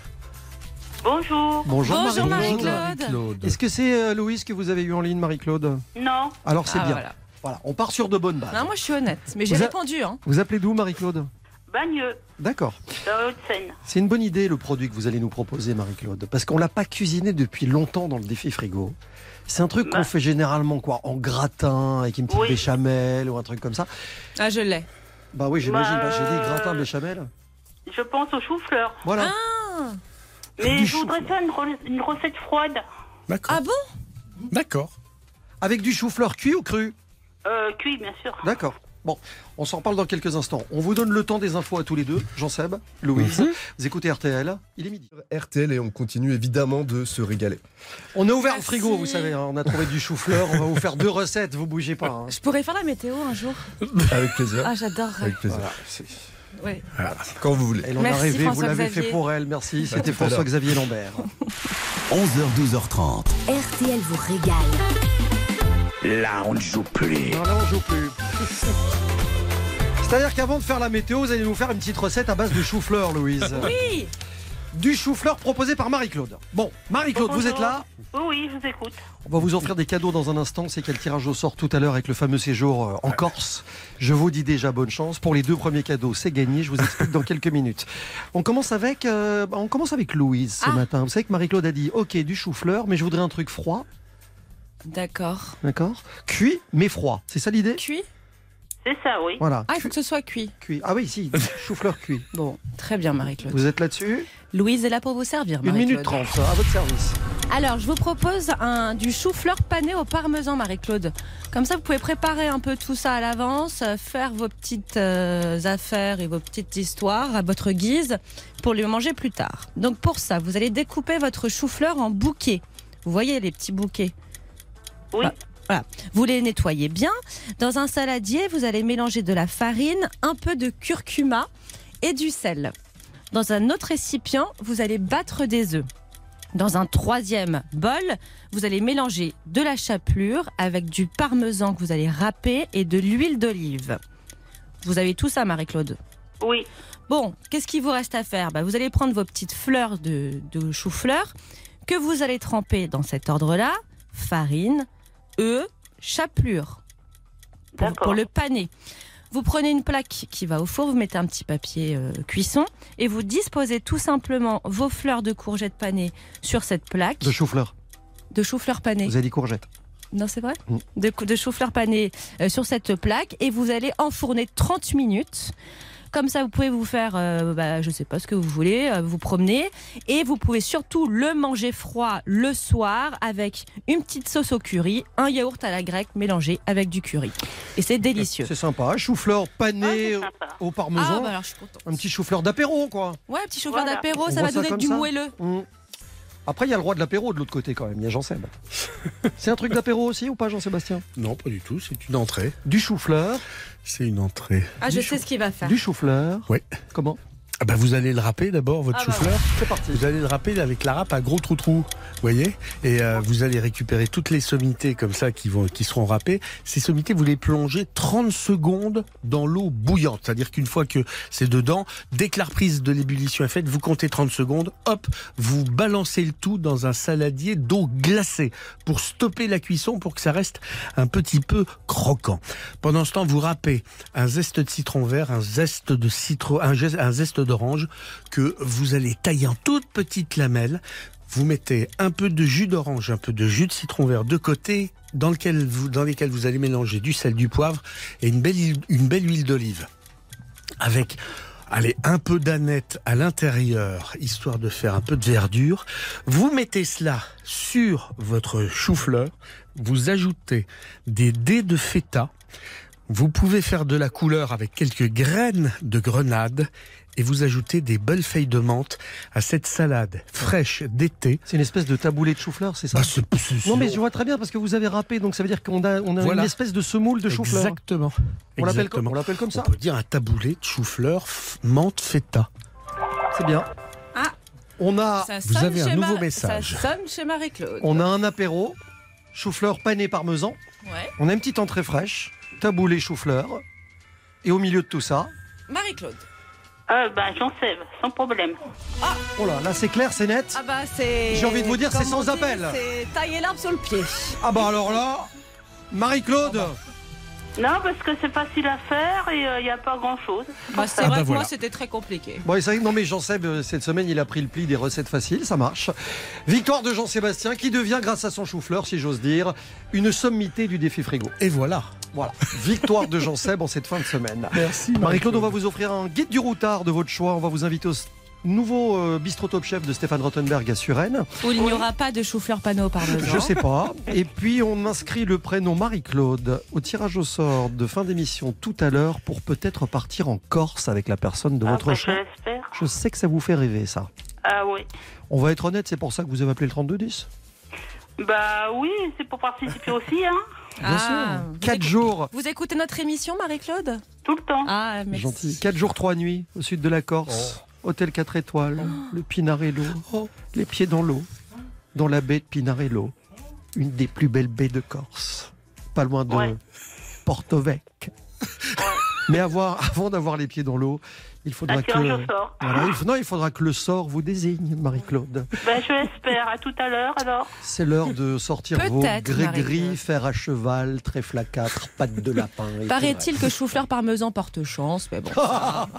Bonjour. Bonjour, Bonjour, Marie-Claude. Est-ce que c'est euh, Louise que vous avez eu en ligne, Marie-Claude? Non, Alors c'est Ah, bien. voilà. Voilà, on part sur de bonnes bases. Non, moi je suis honnête, mais j'ai répondu. Hein. Vous appelez d'où, Marie-Claude? Bagneux, D'accord. C'est une bonne idée le produit que vous allez nous proposer, Marie-Claude, parce qu'on l'a pas cuisiné depuis longtemps dans le défi frigo. C'est un truc qu'on Bah. fait généralement quoi, en gratin avec une petite Oui. béchamel ou un truc comme ça. Ah, je l'ai. Bah oui, j'imagine. Bah, Bah, J'ai dit euh, gratin béchamel. Je pense au chou-fleur. Voilà. Ah, Mais Du je voudrais faire une, re- une recette froide. D'accord. ah bon? D'accord. Avec du chou-fleur cuit ou cru? Euh, cuit, bien sûr. D'accord. Bon, on s'en reparle dans quelques instants. On vous donne le temps des infos à tous les deux. Jean-Seb, Louise, Mhm. vous écoutez RTL. Il est midi. RTL et on continue évidemment de se régaler. On a ouvert le frigo, vous savez. hein. On a trouvé du chou-fleur. On va vous faire deux recettes. Vous bougez pas. hein. Je pourrais faire la météo un jour. Avec plaisir. Ah, j'adore. Avec plaisir. Voilà. Quand vous voulez. Elle en a rêvé, vous l'avez fait pour elle. Merci. C'était tout à François-Xavier Lambert. 11h, 12h30. RTL vous régale. Là, on ne joue plus. Non, là, on joue plus. C'est-à-dire qu'avant de faire la météo, vous allez nous faire une petite recette à base de chou-fleur, Louise. Oui, Du chou-fleur proposé par Marie-Claude. Bon, Marie-Claude, vous êtes là Oui, oui, je vous écoute. On va vous offrir des cadeaux dans un instant. C'est quel tirage au sort tout à l'heure avec le fameux séjour euh, en Corse. Je vous dis déjà bonne chance. Pour les deux premiers cadeaux, c'est gagné. Je vous explique dans quelques minutes. On commence avec, euh, on commence avec Louise ce Ah. matin. Vous savez que Marie-Claude a dit OK, du chou-fleur, mais je voudrais un truc froid. D'accord. D'accord Cuit, mais froid. C'est ça l'idée Cuit C'est ça, oui. Voilà. Ah, il faut que ce soit cuit. Cuit. Ah oui, si. chou-fleur cuit. Bon, très bien, Marie-Claude. Vous êtes là-dessus Louise est là pour vous servir, Une Marie-Claude. minute trente, à votre service. Alors, je vous propose un, du chou-fleur pané au parmesan, Marie-Claude. Comme ça, vous pouvez préparer un peu tout ça à l'avance, euh, faire vos petites euh, affaires et vos petites histoires à votre guise pour les manger plus tard. Donc, pour ça, vous allez découper votre chou-fleur en bouquets. Vous voyez les petits bouquets Oui. Bah, Voilà. Vous les nettoyez bien. Dans un saladier, vous allez mélanger de la farine, un peu de curcuma et du sel. Dans un autre récipient, vous allez battre des œufs. Dans un troisième bol, vous allez mélanger de la chapelure avec du parmesan que vous allez râper et de l'huile d'olive. Vous avez tout ça, Marie-Claude? Oui. Bon, qu'est-ce qu'il vous reste à faire? Bah, Vous allez prendre vos petites fleurs de, de chou-fleur que vous allez tremper dans cet ordre-là. Farine, œufs, chapelure pour, le paner. Vous prenez une plaque qui va au four, vous mettez un petit papier euh, cuisson et vous disposez tout simplement vos fleurs de courgettes panées sur cette plaque De chou-fleur. de chou-fleur pané. Vous avez dit courgette. Non, c'est vrai Mm. De chou-fleur pané euh, sur cette plaque et vous allez enfourner 30 minutes. Comme ça, vous pouvez vous faire, euh, bah, je sais pas ce que vous voulez, euh, vous promener. Et vous pouvez surtout le manger froid le soir avec une petite sauce au curry, un yaourt à la grecque mélangé avec du curry. Et c'est délicieux. C'est sympa. Chou-fleur Ah, pané au Ah, parmesan. bah alors je suis contente. Un petit chou-fleur d'apéro, quoi. Ouais, petit chou-fleur Voilà. d'apéro, ça va ça donner du ça moelleux. Mm. Après, il y a le roi de l'apéro de l'autre côté, quand même. Il y a Jean-Seb. C'est un truc d'apéro aussi ou pas, Jean-Sébastien? Non, pas du tout. C'est une entrée. Du chou-fleur. C'est une entrée. Ah, je Du sais ce qu'il va faire. Du chou-fleur. Ouais. Comment? Ah bah vous allez le râper d'abord, votre Ah bah chou-fleur. C'est parti. Vous allez le râper avec la râpe à gros trou-trou, vous voyez Et euh, vous allez récupérer toutes les sommités comme ça qui, vont, qui seront râpées. Ces sommités, vous les plongez 30 secondes dans l'eau bouillante. C'est-à-dire qu'une fois que c'est dedans, dès que la reprise de l'ébullition est faite, vous comptez 30 secondes, hop, vous balancez le tout dans un saladier d'eau glacée pour stopper la cuisson, pour que ça reste un petit peu croquant. Pendant ce temps, vous râpez un zeste de citron vert, un zeste de citron, un zeste d'orange que vous allez tailler en toutes petites lamelles. Vous mettez un peu de jus d'orange, un peu de jus de citron vert de côté, dans, lequel vous, lesquels vous allez mélanger du sel, du poivre et une belle, une belle huile d'olive. Avec allez, un peu d'aneth à l'intérieur, histoire de faire un peu de verdure. Vous mettez cela sur votre chou-fleur. Vous ajoutez des dés de feta. Vous pouvez faire de la couleur avec quelques graines de grenade et vous ajoutez des belles feuilles de menthe à cette salade fraîche d'été. C'est une espèce de taboulé de chou-fleur, c'est ça? Bah, c'est- c'est- Non, mais je vois très bien parce que vous avez râpé, donc ça veut dire qu'on a, on a Voilà. une espèce de semoule de chou-fleur. Exactement. On l'appelle comme, on l'appelle comme ça? On peut dire un taboulé de chou-fleur f- menthe feta. C'est bien. Ah. On a, Ça Vous sonne avez un chez nouveau Ma- message. Ça sonne chez Marie-Claude. on a un apéro, chou-fleur pané parmesan. Ouais. On a une petite entrée fraîche, taboulé chou-fleur. Et au milieu de tout ça, Marie-Claude. Euh, ben, j'en sais, sans problème. oh là, là c'est clair, c'est net. Ah bah c'est. J'ai envie de vous dire, c'est sans appel. C'est tailler l'arbre sur le pied. Ah bah alors là, Marie-Claude, Non, parce que c'est facile à faire et il n'y a pas grand-chose. Bah, c'est Ah vrai bah que voilà. moi c'était très compliqué. Bon, et c'est non mais Jean-Seb, euh, cette semaine, il a pris le pli des recettes faciles, ça marche. Victoire de Jean-Sébastien qui devient, grâce à son chou-fleur, si j'ose dire, une sommité du défi frigo. Et voilà. Voilà, victoire de Jean-Seb en cette fin de semaine. Merci Marie-Claude, on va vous offrir un guide du routard de votre choix. On va vous inviter au nouveau euh, bistrot top chef de Stéphane Rottenberg à Suresnes. Où il n'y aura pas de chou-fleur panneau parmesan. Je sais pas. Et puis on inscrit le prénom Marie-Claude au tirage au sort de fin d'émission tout à l'heure pour peut-être partir en Corse avec la personne de Ah, votre bah, choix. Je sais que ça vous fait rêver ça. Ah oui. On va être honnête, c'est pour ça que vous avez appelé le 3210 Bah oui, c'est pour participer aussi, hein. Bien Ah, sûr. vous 4 écoutez- jours. Vous écoutez notre émission, Marie-Claude? Tout le temps. Ah, merci. Gentil. 4 jours, 3 nuits au sud de la Corse. Hôtel 4 étoiles, le Pinarello, les pieds dans l'eau, dans la baie de Pinarello, une des plus belles baies de Corse, pas loin de Ouais. Porto Vec. Mais avoir, avant d'avoir les pieds dans l'eau, il faudra que tirage au sort. Voilà, il faut- non, il faudra que le sort vous désigne, Marie-Claude. Ben, je l'espère. À tout à l'heure, alors. C'est l'heure de sortir vos gris-gris, Marie-Claude. fer à cheval, trèfle à quatre, pattes de lapin. Paraît-il que chou-fleur parmesan porte chance, mais bon. ça-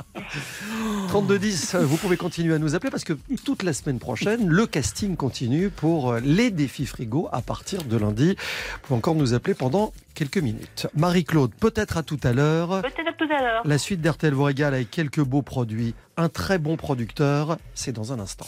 3210, vous pouvez continuer à nous appeler parce que toute la semaine prochaine, le casting continue pour euh, les défis frigo à partir de lundi. Vous pouvez encore nous appeler pendant quelques minutes. Marie-Claude, peut-être à tout à l'heure. Peut-être à tout à l'heure. La suite d'RTL vous régale avec quelques beaux produits. Un très bon producteur, c'est dans un instant.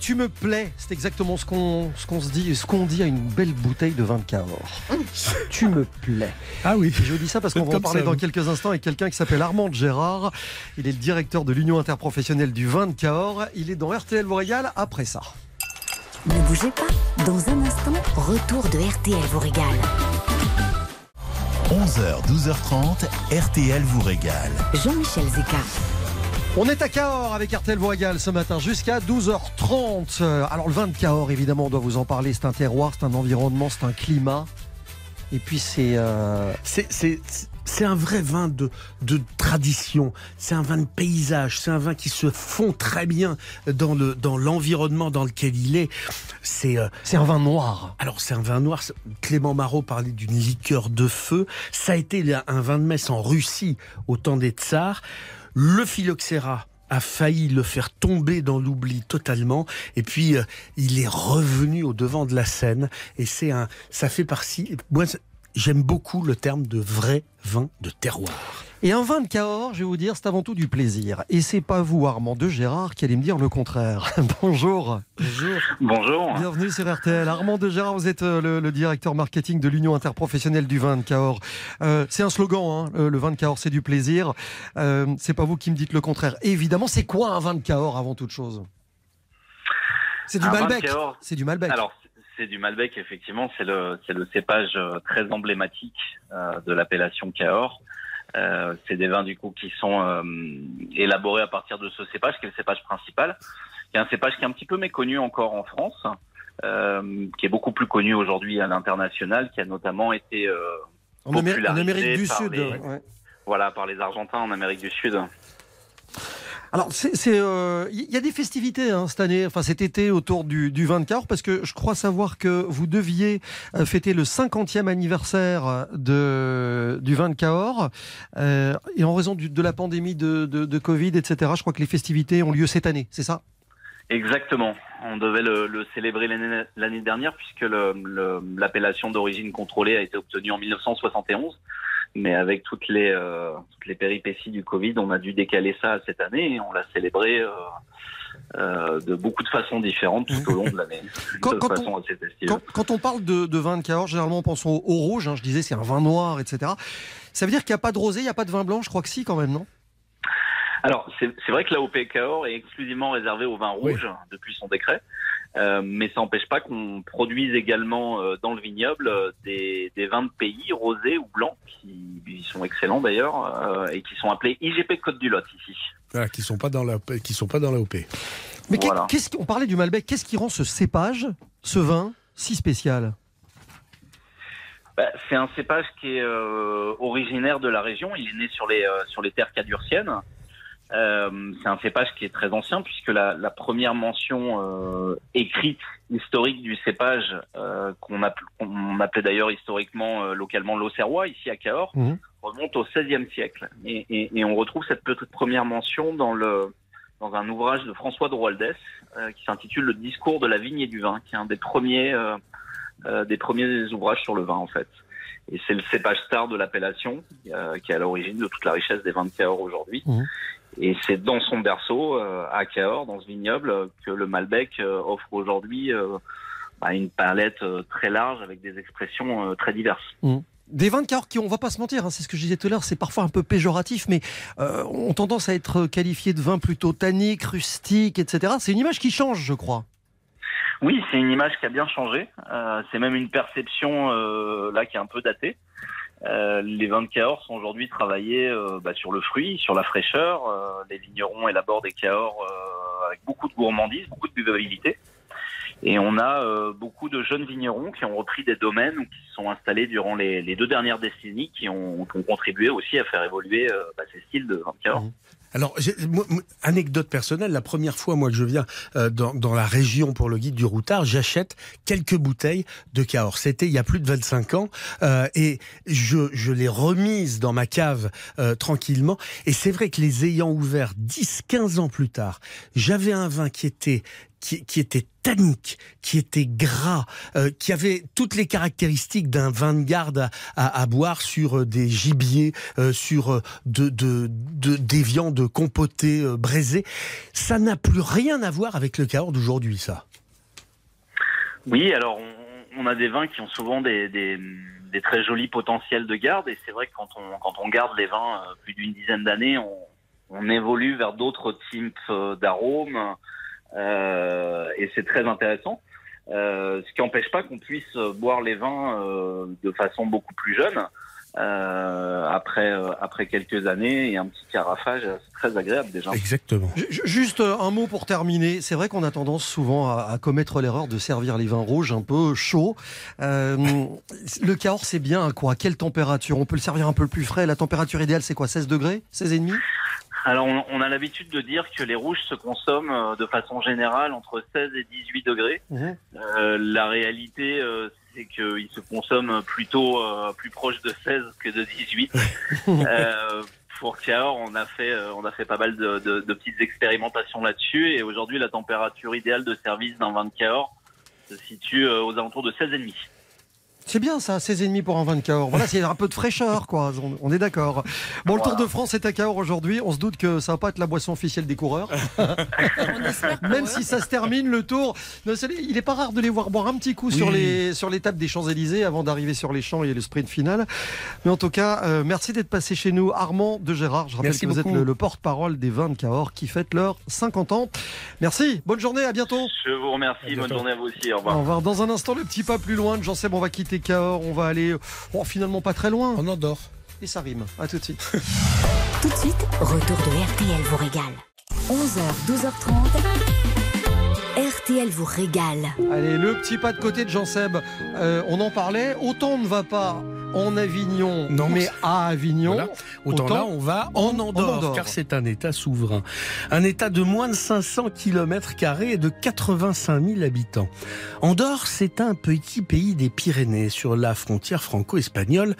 Tu me plais. C'est exactement ce qu'on ce qu'on se dit, ce qu'on dit à une belle bouteille de vin de Cahors. tu me plais. Ah oui. Et je dis ça parce qu'on va en parler ça, dans oui. quelques instants avec quelqu'un qui s'appelle Armand Gérard. Il est le directeur de l'Union interprofessionnelle du vin de Cahors. Il est dans RTL vous régale après ça. Ne bougez pas. Dans un instant, retour de RTL vous régale. 11h, 12h30, RTL vous régale. Jean-Michel Zeka. On est à Cahors avec vous régale ce matin jusqu'à 12h30. Euh, Alors le vin de Cahors, évidemment, on doit vous en parler. C'est un terroir, c'est un environnement, c'est un climat. Et puis c'est... euh, C'est- C'est un vrai vin de, de tradition, c'est un vin de paysage, c'est un vin qui se fond très bien dans le dans l'environnement dans lequel il est. C'est euh, c'est un vin noir. Alors c'est un vin noir. Clément Marot parlait d'une liqueur de feu. Ça a été un vin de messe en Russie au temps des tsars. Le phylloxéra a failli le faire tomber dans l'oubli totalement et puis euh, il est revenu au devant de la scène et c'est un ça fait partie moi j'aime beaucoup le terme de vrai vin de terroir. Et un vin de Cahors, je vais vous dire, c'est avant tout du plaisir. Et c'est pas vous, Armand de Gérard, qui allez me dire le contraire. Bonjour. Bonjour. Bonjour. Bienvenue sur RTL. Armand de Gérard, vous êtes euh, le, le directeur marketing de l'Union interprofessionnelle du vin de Cahors. Euh, c'est un slogan, hein, le vin de Cahors, c'est du plaisir. Euh, c'est pas vous qui me dites le contraire. Évidemment, c'est quoi un vin de Cahors avant toute chose? C'est du Un Malbec. C'est du Malbec. Alors, c'est du Malbec, effectivement. C'est le, cépage très emblématique euh, de l'appellation Cahors. Euh, c'est des vins, du coup, qui sont euh, élaborés à partir de ce cépage, qui est le cépage principal, qui est un cépage qui est un petit peu méconnu encore en France, euh, qui est beaucoup plus connu aujourd'hui à l'international, qui a notamment été euh, En, Amé- en Amérique du Sud. les- ouais. voilà, par les Argentins en Amérique du Sud. Alors, c'est, euh, il y a des festivités hein, cette année, enfin cet été autour du, du vin de Cahors, parce que je crois savoir que vous deviez euh, fêter le 50e anniversaire de, du vin de Cahors. Euh, et en raison du- de la pandémie de, de, de Covid, etc., je crois que les festivités ont lieu cette année, c'est ça? Exactement. On devait le, le célébrer l'année dernière puisque l'appellation d'origine contrôlée a été obtenue en 1971. Mais avec toutes les, euh, toutes les péripéties du Covid, on a dû décaler ça à cette année et on l'a célébré euh, euh, de beaucoup de façons différentes tout au long de l'année. Quand- on parle de, de vin de Cahors, généralement on pense au, au rouge, hein, je disais c'est un vin noir, etc. Ça veut dire qu'il n'y a pas de rosé, il n'y a pas de vin blanc, je crois que si quand même, non? Alors, c'est vrai que l'AOP Cahors est exclusivement réservé au vin rouge depuis son décret, euh, mais ça n'empêche pas qu'on produise également euh, dans le vignoble euh, des, des vins de pays rosés ou blancs, qui, qui sont excellents d'ailleurs, euh, et qui sont appelés IGP Côte du Lot ici. Voilà, qui sont pas dans la qui sont pas dans la OP. Mais Voilà. qu'est-ce qu'on parlait du Malbec, qu'est-ce qui rend ce cépage, ce vin, si spécial? Bah, c'est un cépage qui est euh, originaire de la région. Il est né sur les euh, sur les terres cadurciennes. Euh, c'est un cépage qui est très ancien puisque la, la première mention euh, écrite historique du cépage euh, qu'on appel- appelait d'ailleurs historiquement euh, localement l'Auxerrois ici à Cahors Mhm. remonte au XVIe siècle et, et- et on retrouve cette petite première mention dans le dans un ouvrage de François de Roaldès euh, qui s'intitule Le discours de la vigne et du vin, qui est un des premiers euh, euh, des premiers ouvrages sur le vin en fait. Et c'est le cépage star de l'appellation euh, qui est à l'origine de toute la richesse des vins de Cahors aujourd'hui. Mhm. Et c'est dans son berceau, euh, à Cahors, dans ce vignoble, que le Malbec euh, offre aujourd'hui euh, bah, une palette très large avec des expressions très diverses. Mmh. Des vins de Cahors qui, on va pas se mentir, hein, c'est ce que je disais tout à l'heure, c'est parfois un peu péjoratif, mais euh, ont tendance à être qualifiés de vins plutôt tanniques, rustiques, etc. C'est une image qui change, je crois. Oui, c'est une image qui a bien changé. Euh, c'est même une perception euh, là qui est un peu datée. Euh, les vins de Cahors sont aujourd'hui travaillés euh, bah, sur le fruit, sur la fraîcheur. Euh, les vignerons élaborent des Cahors euh, avec beaucoup de gourmandise, beaucoup de buvabilité. Et on a euh, beaucoup de jeunes vignerons qui ont repris des domaines ou qui se sont installés durant les, deux dernières décennies, qui ont, ont contribué aussi à faire évoluer bah, ces styles de vins de Cahors. Alors, moi- anecdote personnelle, la première fois moi que je viens euh, dans, dans la région pour le guide du routard, j'achète quelques bouteilles de Cahors. C'était il y a plus de 25 ans euh, et je, je l'ai remise dans ma cave euh, tranquillement. Et c'est vrai que les ayant ouverts 10-15 ans plus tard, j'avais un vin qui était qui, était tannique, qui était gras, euh, qui avait toutes les caractéristiques d'un vin de garde à, boire sur euh, des gibiers, euh, sur de, de, de- des viandes compotées, euh, braisées. Ça n'a plus rien à voir avec le Cahors d'aujourd'hui, ça. Oui, alors on, a des vins qui ont souvent des, très jolis potentiels de garde et c'est vrai que quand on, garde les vins plus d'une dizaine d'années, on, évolue vers d'autres types d'arômes et c'est très intéressant. Euh, ce qui n'empêche pas qu'on puisse euh, boire les vins euh, de façon beaucoup plus jeune. euh, après, euh, après quelques années et un petit carafage, euh, c'est très agréable déjà. Exactement. Ju- Juste euh, un mot pour terminer. C'est vrai qu'on a tendance souvent à, à commettre l'erreur de servir les vins rouges un peu chauds. Euh, le Cahors, c'est bien à quoi? Quelle température? On peut le servir un peu plus frais. La température idéale, c'est quoi? 16 degrés? 16,5 Alors, on, on a l'habitude de dire que les rouges se consomment euh, de façon générale entre 16 et 18 degrés. Mhm. Euh, la réalité, euh, c'est qu'ils se consomment plutôt euh, plus proche de 16 que de 18. euh, pour Cahors, on a fait, on a fait pas mal de, de- de petites expérimentations là-dessus, et aujourd'hui, la température idéale de service d'un vin de Cahors se situe aux alentours de 16,5. C'est bien ça, 16,5 pour un vin de Cahors. Voilà, c'est un peu de fraîcheur, quoi. On, on est d'accord. Bon, le Tour de France est à Cahors aujourd'hui. On se doute que ça va pas être la boisson officielle des coureurs. Même si ça se termine, le Tour. Non, il est pas rare de les voir boire un petit coup sur les sur l'étape des Champs-Élysées avant d'arriver sur les champs et le sprint final. Mais en tout cas, euh, merci d'être passé chez nous, Armand de Gérard. Je rappelle Merci que vous êtes le, le porte-parole des vins de Cahors qui fêtent leurs 50 ans. Merci. Bonne journée. À bientôt. Je vous remercie, bonne journée à vous aussi, au Au revoir. revoir. Dans un instant, le petit pas plus loin de Jean Seb, on va quitter Cahors, on va aller oh, finalement pas très loin. On endort. Et ça rime. À tout de suite. Tout de suite, retour de RTL vous régale. 11h, 12h30. RTL vous régale. Allez, le petit pas de côté de Jean Seb. Euh, on en parlait. Autant on ne va pas en Avignon, Non, mais à Avignon. Voilà. Autant, là, on va en Andorre, Andorre. car c'est un État souverain. Un État de moins de 500 km et de 85 000 habitants. Andorre, c'est un petit pays des Pyrénées, sur la frontière franco-espagnole,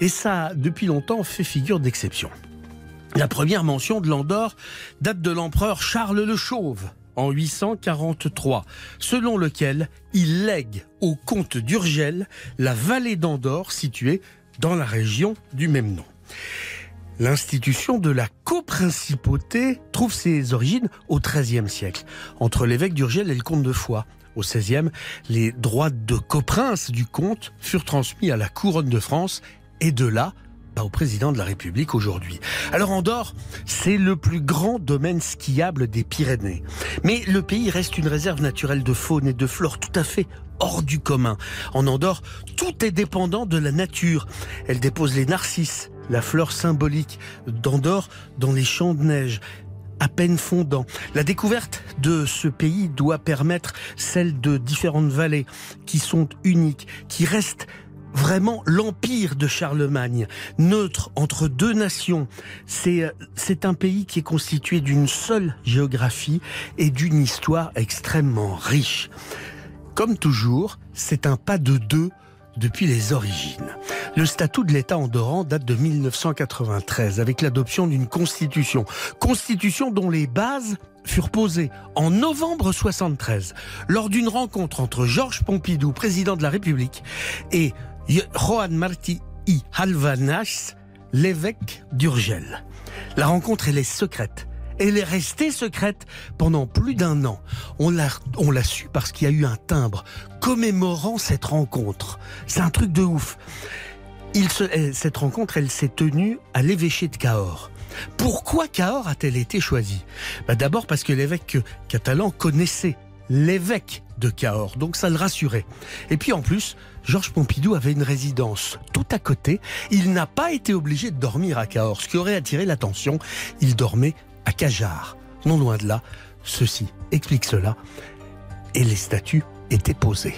et ça depuis longtemps fait figure d'exception. La première mention de l'Andorre date de l'empereur Charles le Chauve en 843, selon lequel il lègue au comte d'Urgel la vallée d'Andorre située dans la région du même nom. L'institution de la coprincipauté trouve ses origines au XIIIe siècle, entre l'évêque d'Urgel et le comte de Foix. Au XVIe, les droits de coprince du comte furent transmis à la couronne de France et de là au président de la République aujourd'hui. Alors Andorre, c'est le plus grand domaine skiable des Pyrénées. Mais le pays reste une réserve naturelle de faune et de flore tout à fait hors du commun. En Andorre, tout est dépendant de la nature. Elle dépose les narcisses, la fleur symbolique d'Andorre dans les champs de neige à peine fondant. La découverte de ce pays doit permettre celle de différentes vallées qui sont uniques, qui restent vraiment l'empire de Charlemagne, neutre entre deux nations. C'est c'est un pays qui est constitué d'une seule géographie et d'une histoire extrêmement riche. Comme toujours, c'est un pas de deux depuis les origines. Le statut de l'État andorran date de 1993 avec l'adoption d'une constitution. Constitution dont les bases furent posées en novembre 73 lors d'une rencontre entre Georges Pompidou, président de la République, et Juan Martí y Halvanas, l'évêque d'Urgel. La rencontre, elle est secrète. Elle est restée secrète pendant plus d'un an. On l'a, su parce qu'il y a eu un timbre commémorant cette rencontre. C'est un truc de ouf. Cette rencontre, elle s'est tenue à l'évêché de Cahors. Pourquoi Cahors a-t-elle été choisie? Bah D'abord parce que l'évêque catalan connaissait l'évêque de Cahors, donc ça le rassurait. Et puis en plus, Georges Pompidou avait une résidence tout à côté. Il n'a pas été obligé de dormir à Cahors, ce qui aurait attiré l'attention. Il dormait à Cajar. Non loin de là, ceci explique cela. Et les statues étaient posées.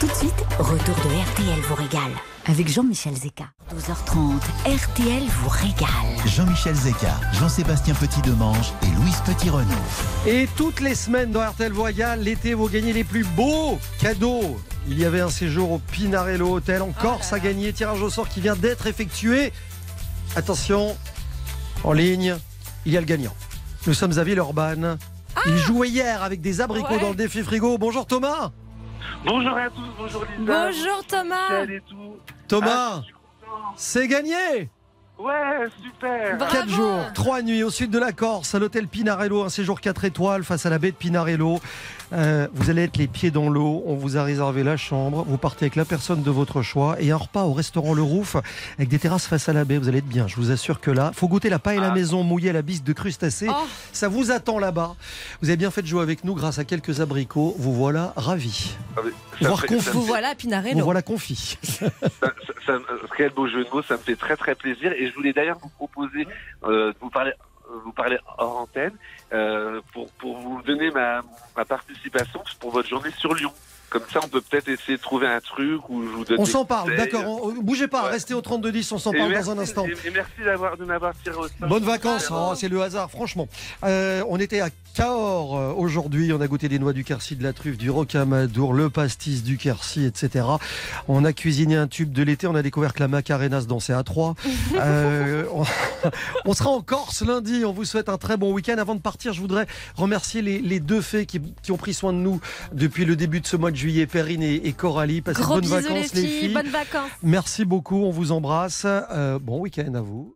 Tout de suite, retour de RTL vous régale. Avec Jean-Michel Zeka. 12h30, RTL vous régale. Jean-Michel Zeka, Jean-Sébastien Petit-Demange et Louise Petit-Renaud. Et toutes les semaines dans RTL Voyage, l'été, vous gagnez les plus beaux cadeaux. Il y avait un séjour au Pinarello Hotel en Corse à gagner. Tirage au sort qui vient d'être effectué. Attention, en ligne, il y a le gagnant. Nous sommes à Villeurbanne. Il jouait hier avec des abricots Ouais. dans le défi frigo. Bonjour Thomas. Bonjour à tous, bonjour Lisa. Bonjour Thomas. Thomas, Ah, c'est gagné. Ouais, super. Bravo. 4 jours, 3 nuits au sud de la Corse, à l'hôtel Pinarello, un séjour 4 étoiles face à la baie de Pinarello. Euh, vous allez être les pieds dans l'eau, on vous a réservé la chambre, vous partez avec la personne de votre choix et un repas au restaurant Le Rouf avec des terrasses face à la baie, vous allez être bien, je vous assure que là, faut goûter la paille à la Ah. maison mouillée à la bise de crustacés. Oh. Ça vous attend là-bas. Vous avez bien fait de jouer avec nous grâce à quelques abricots, vous voilà ravis. Ah, fait- Vous fait- voilà Vous Pinarello. voilà confit. ça- ça- ça- Quel beau jeu de mots, ça me fait très très plaisir. Et je voulais d'ailleurs vous proposer euh, de vous parler, euh, vous parler hors antenne euh, pour, pour vous donner ma, ma participation pour votre journée sur Lyon. Comme ça, on peut peut-être essayer de trouver un truc où je vous donne On s'en parle, d'accord. Bougez pas, Ouais. restez au 3210, on s'en parle merci- dans un instant. Et, et merci d'avoir de m'avoir tiré au. Bonnes vacances, Oh, c'est le hasard, franchement. Euh, on était à Cahors euh, aujourd'hui, on a goûté des noix du Quercy, de la truffe, du rocamadour, le pastis du Quercy, etc. On a cuisiné un tube de l'été, on a découvert que la Macarena se dansait à trois. Euh, on, on sera en Corse lundi, on vous souhaite un très bon week-end. Avant de partir, je voudrais remercier les, les deux fées qui, qui ont pris soin de nous depuis le début de ce mois de juillet, Perrine et, et Coralie. Passez de bonnes vacances les les filles, filles. bonnes vacances. Merci beaucoup, on vous embrasse. Euh, bon week-end à vous.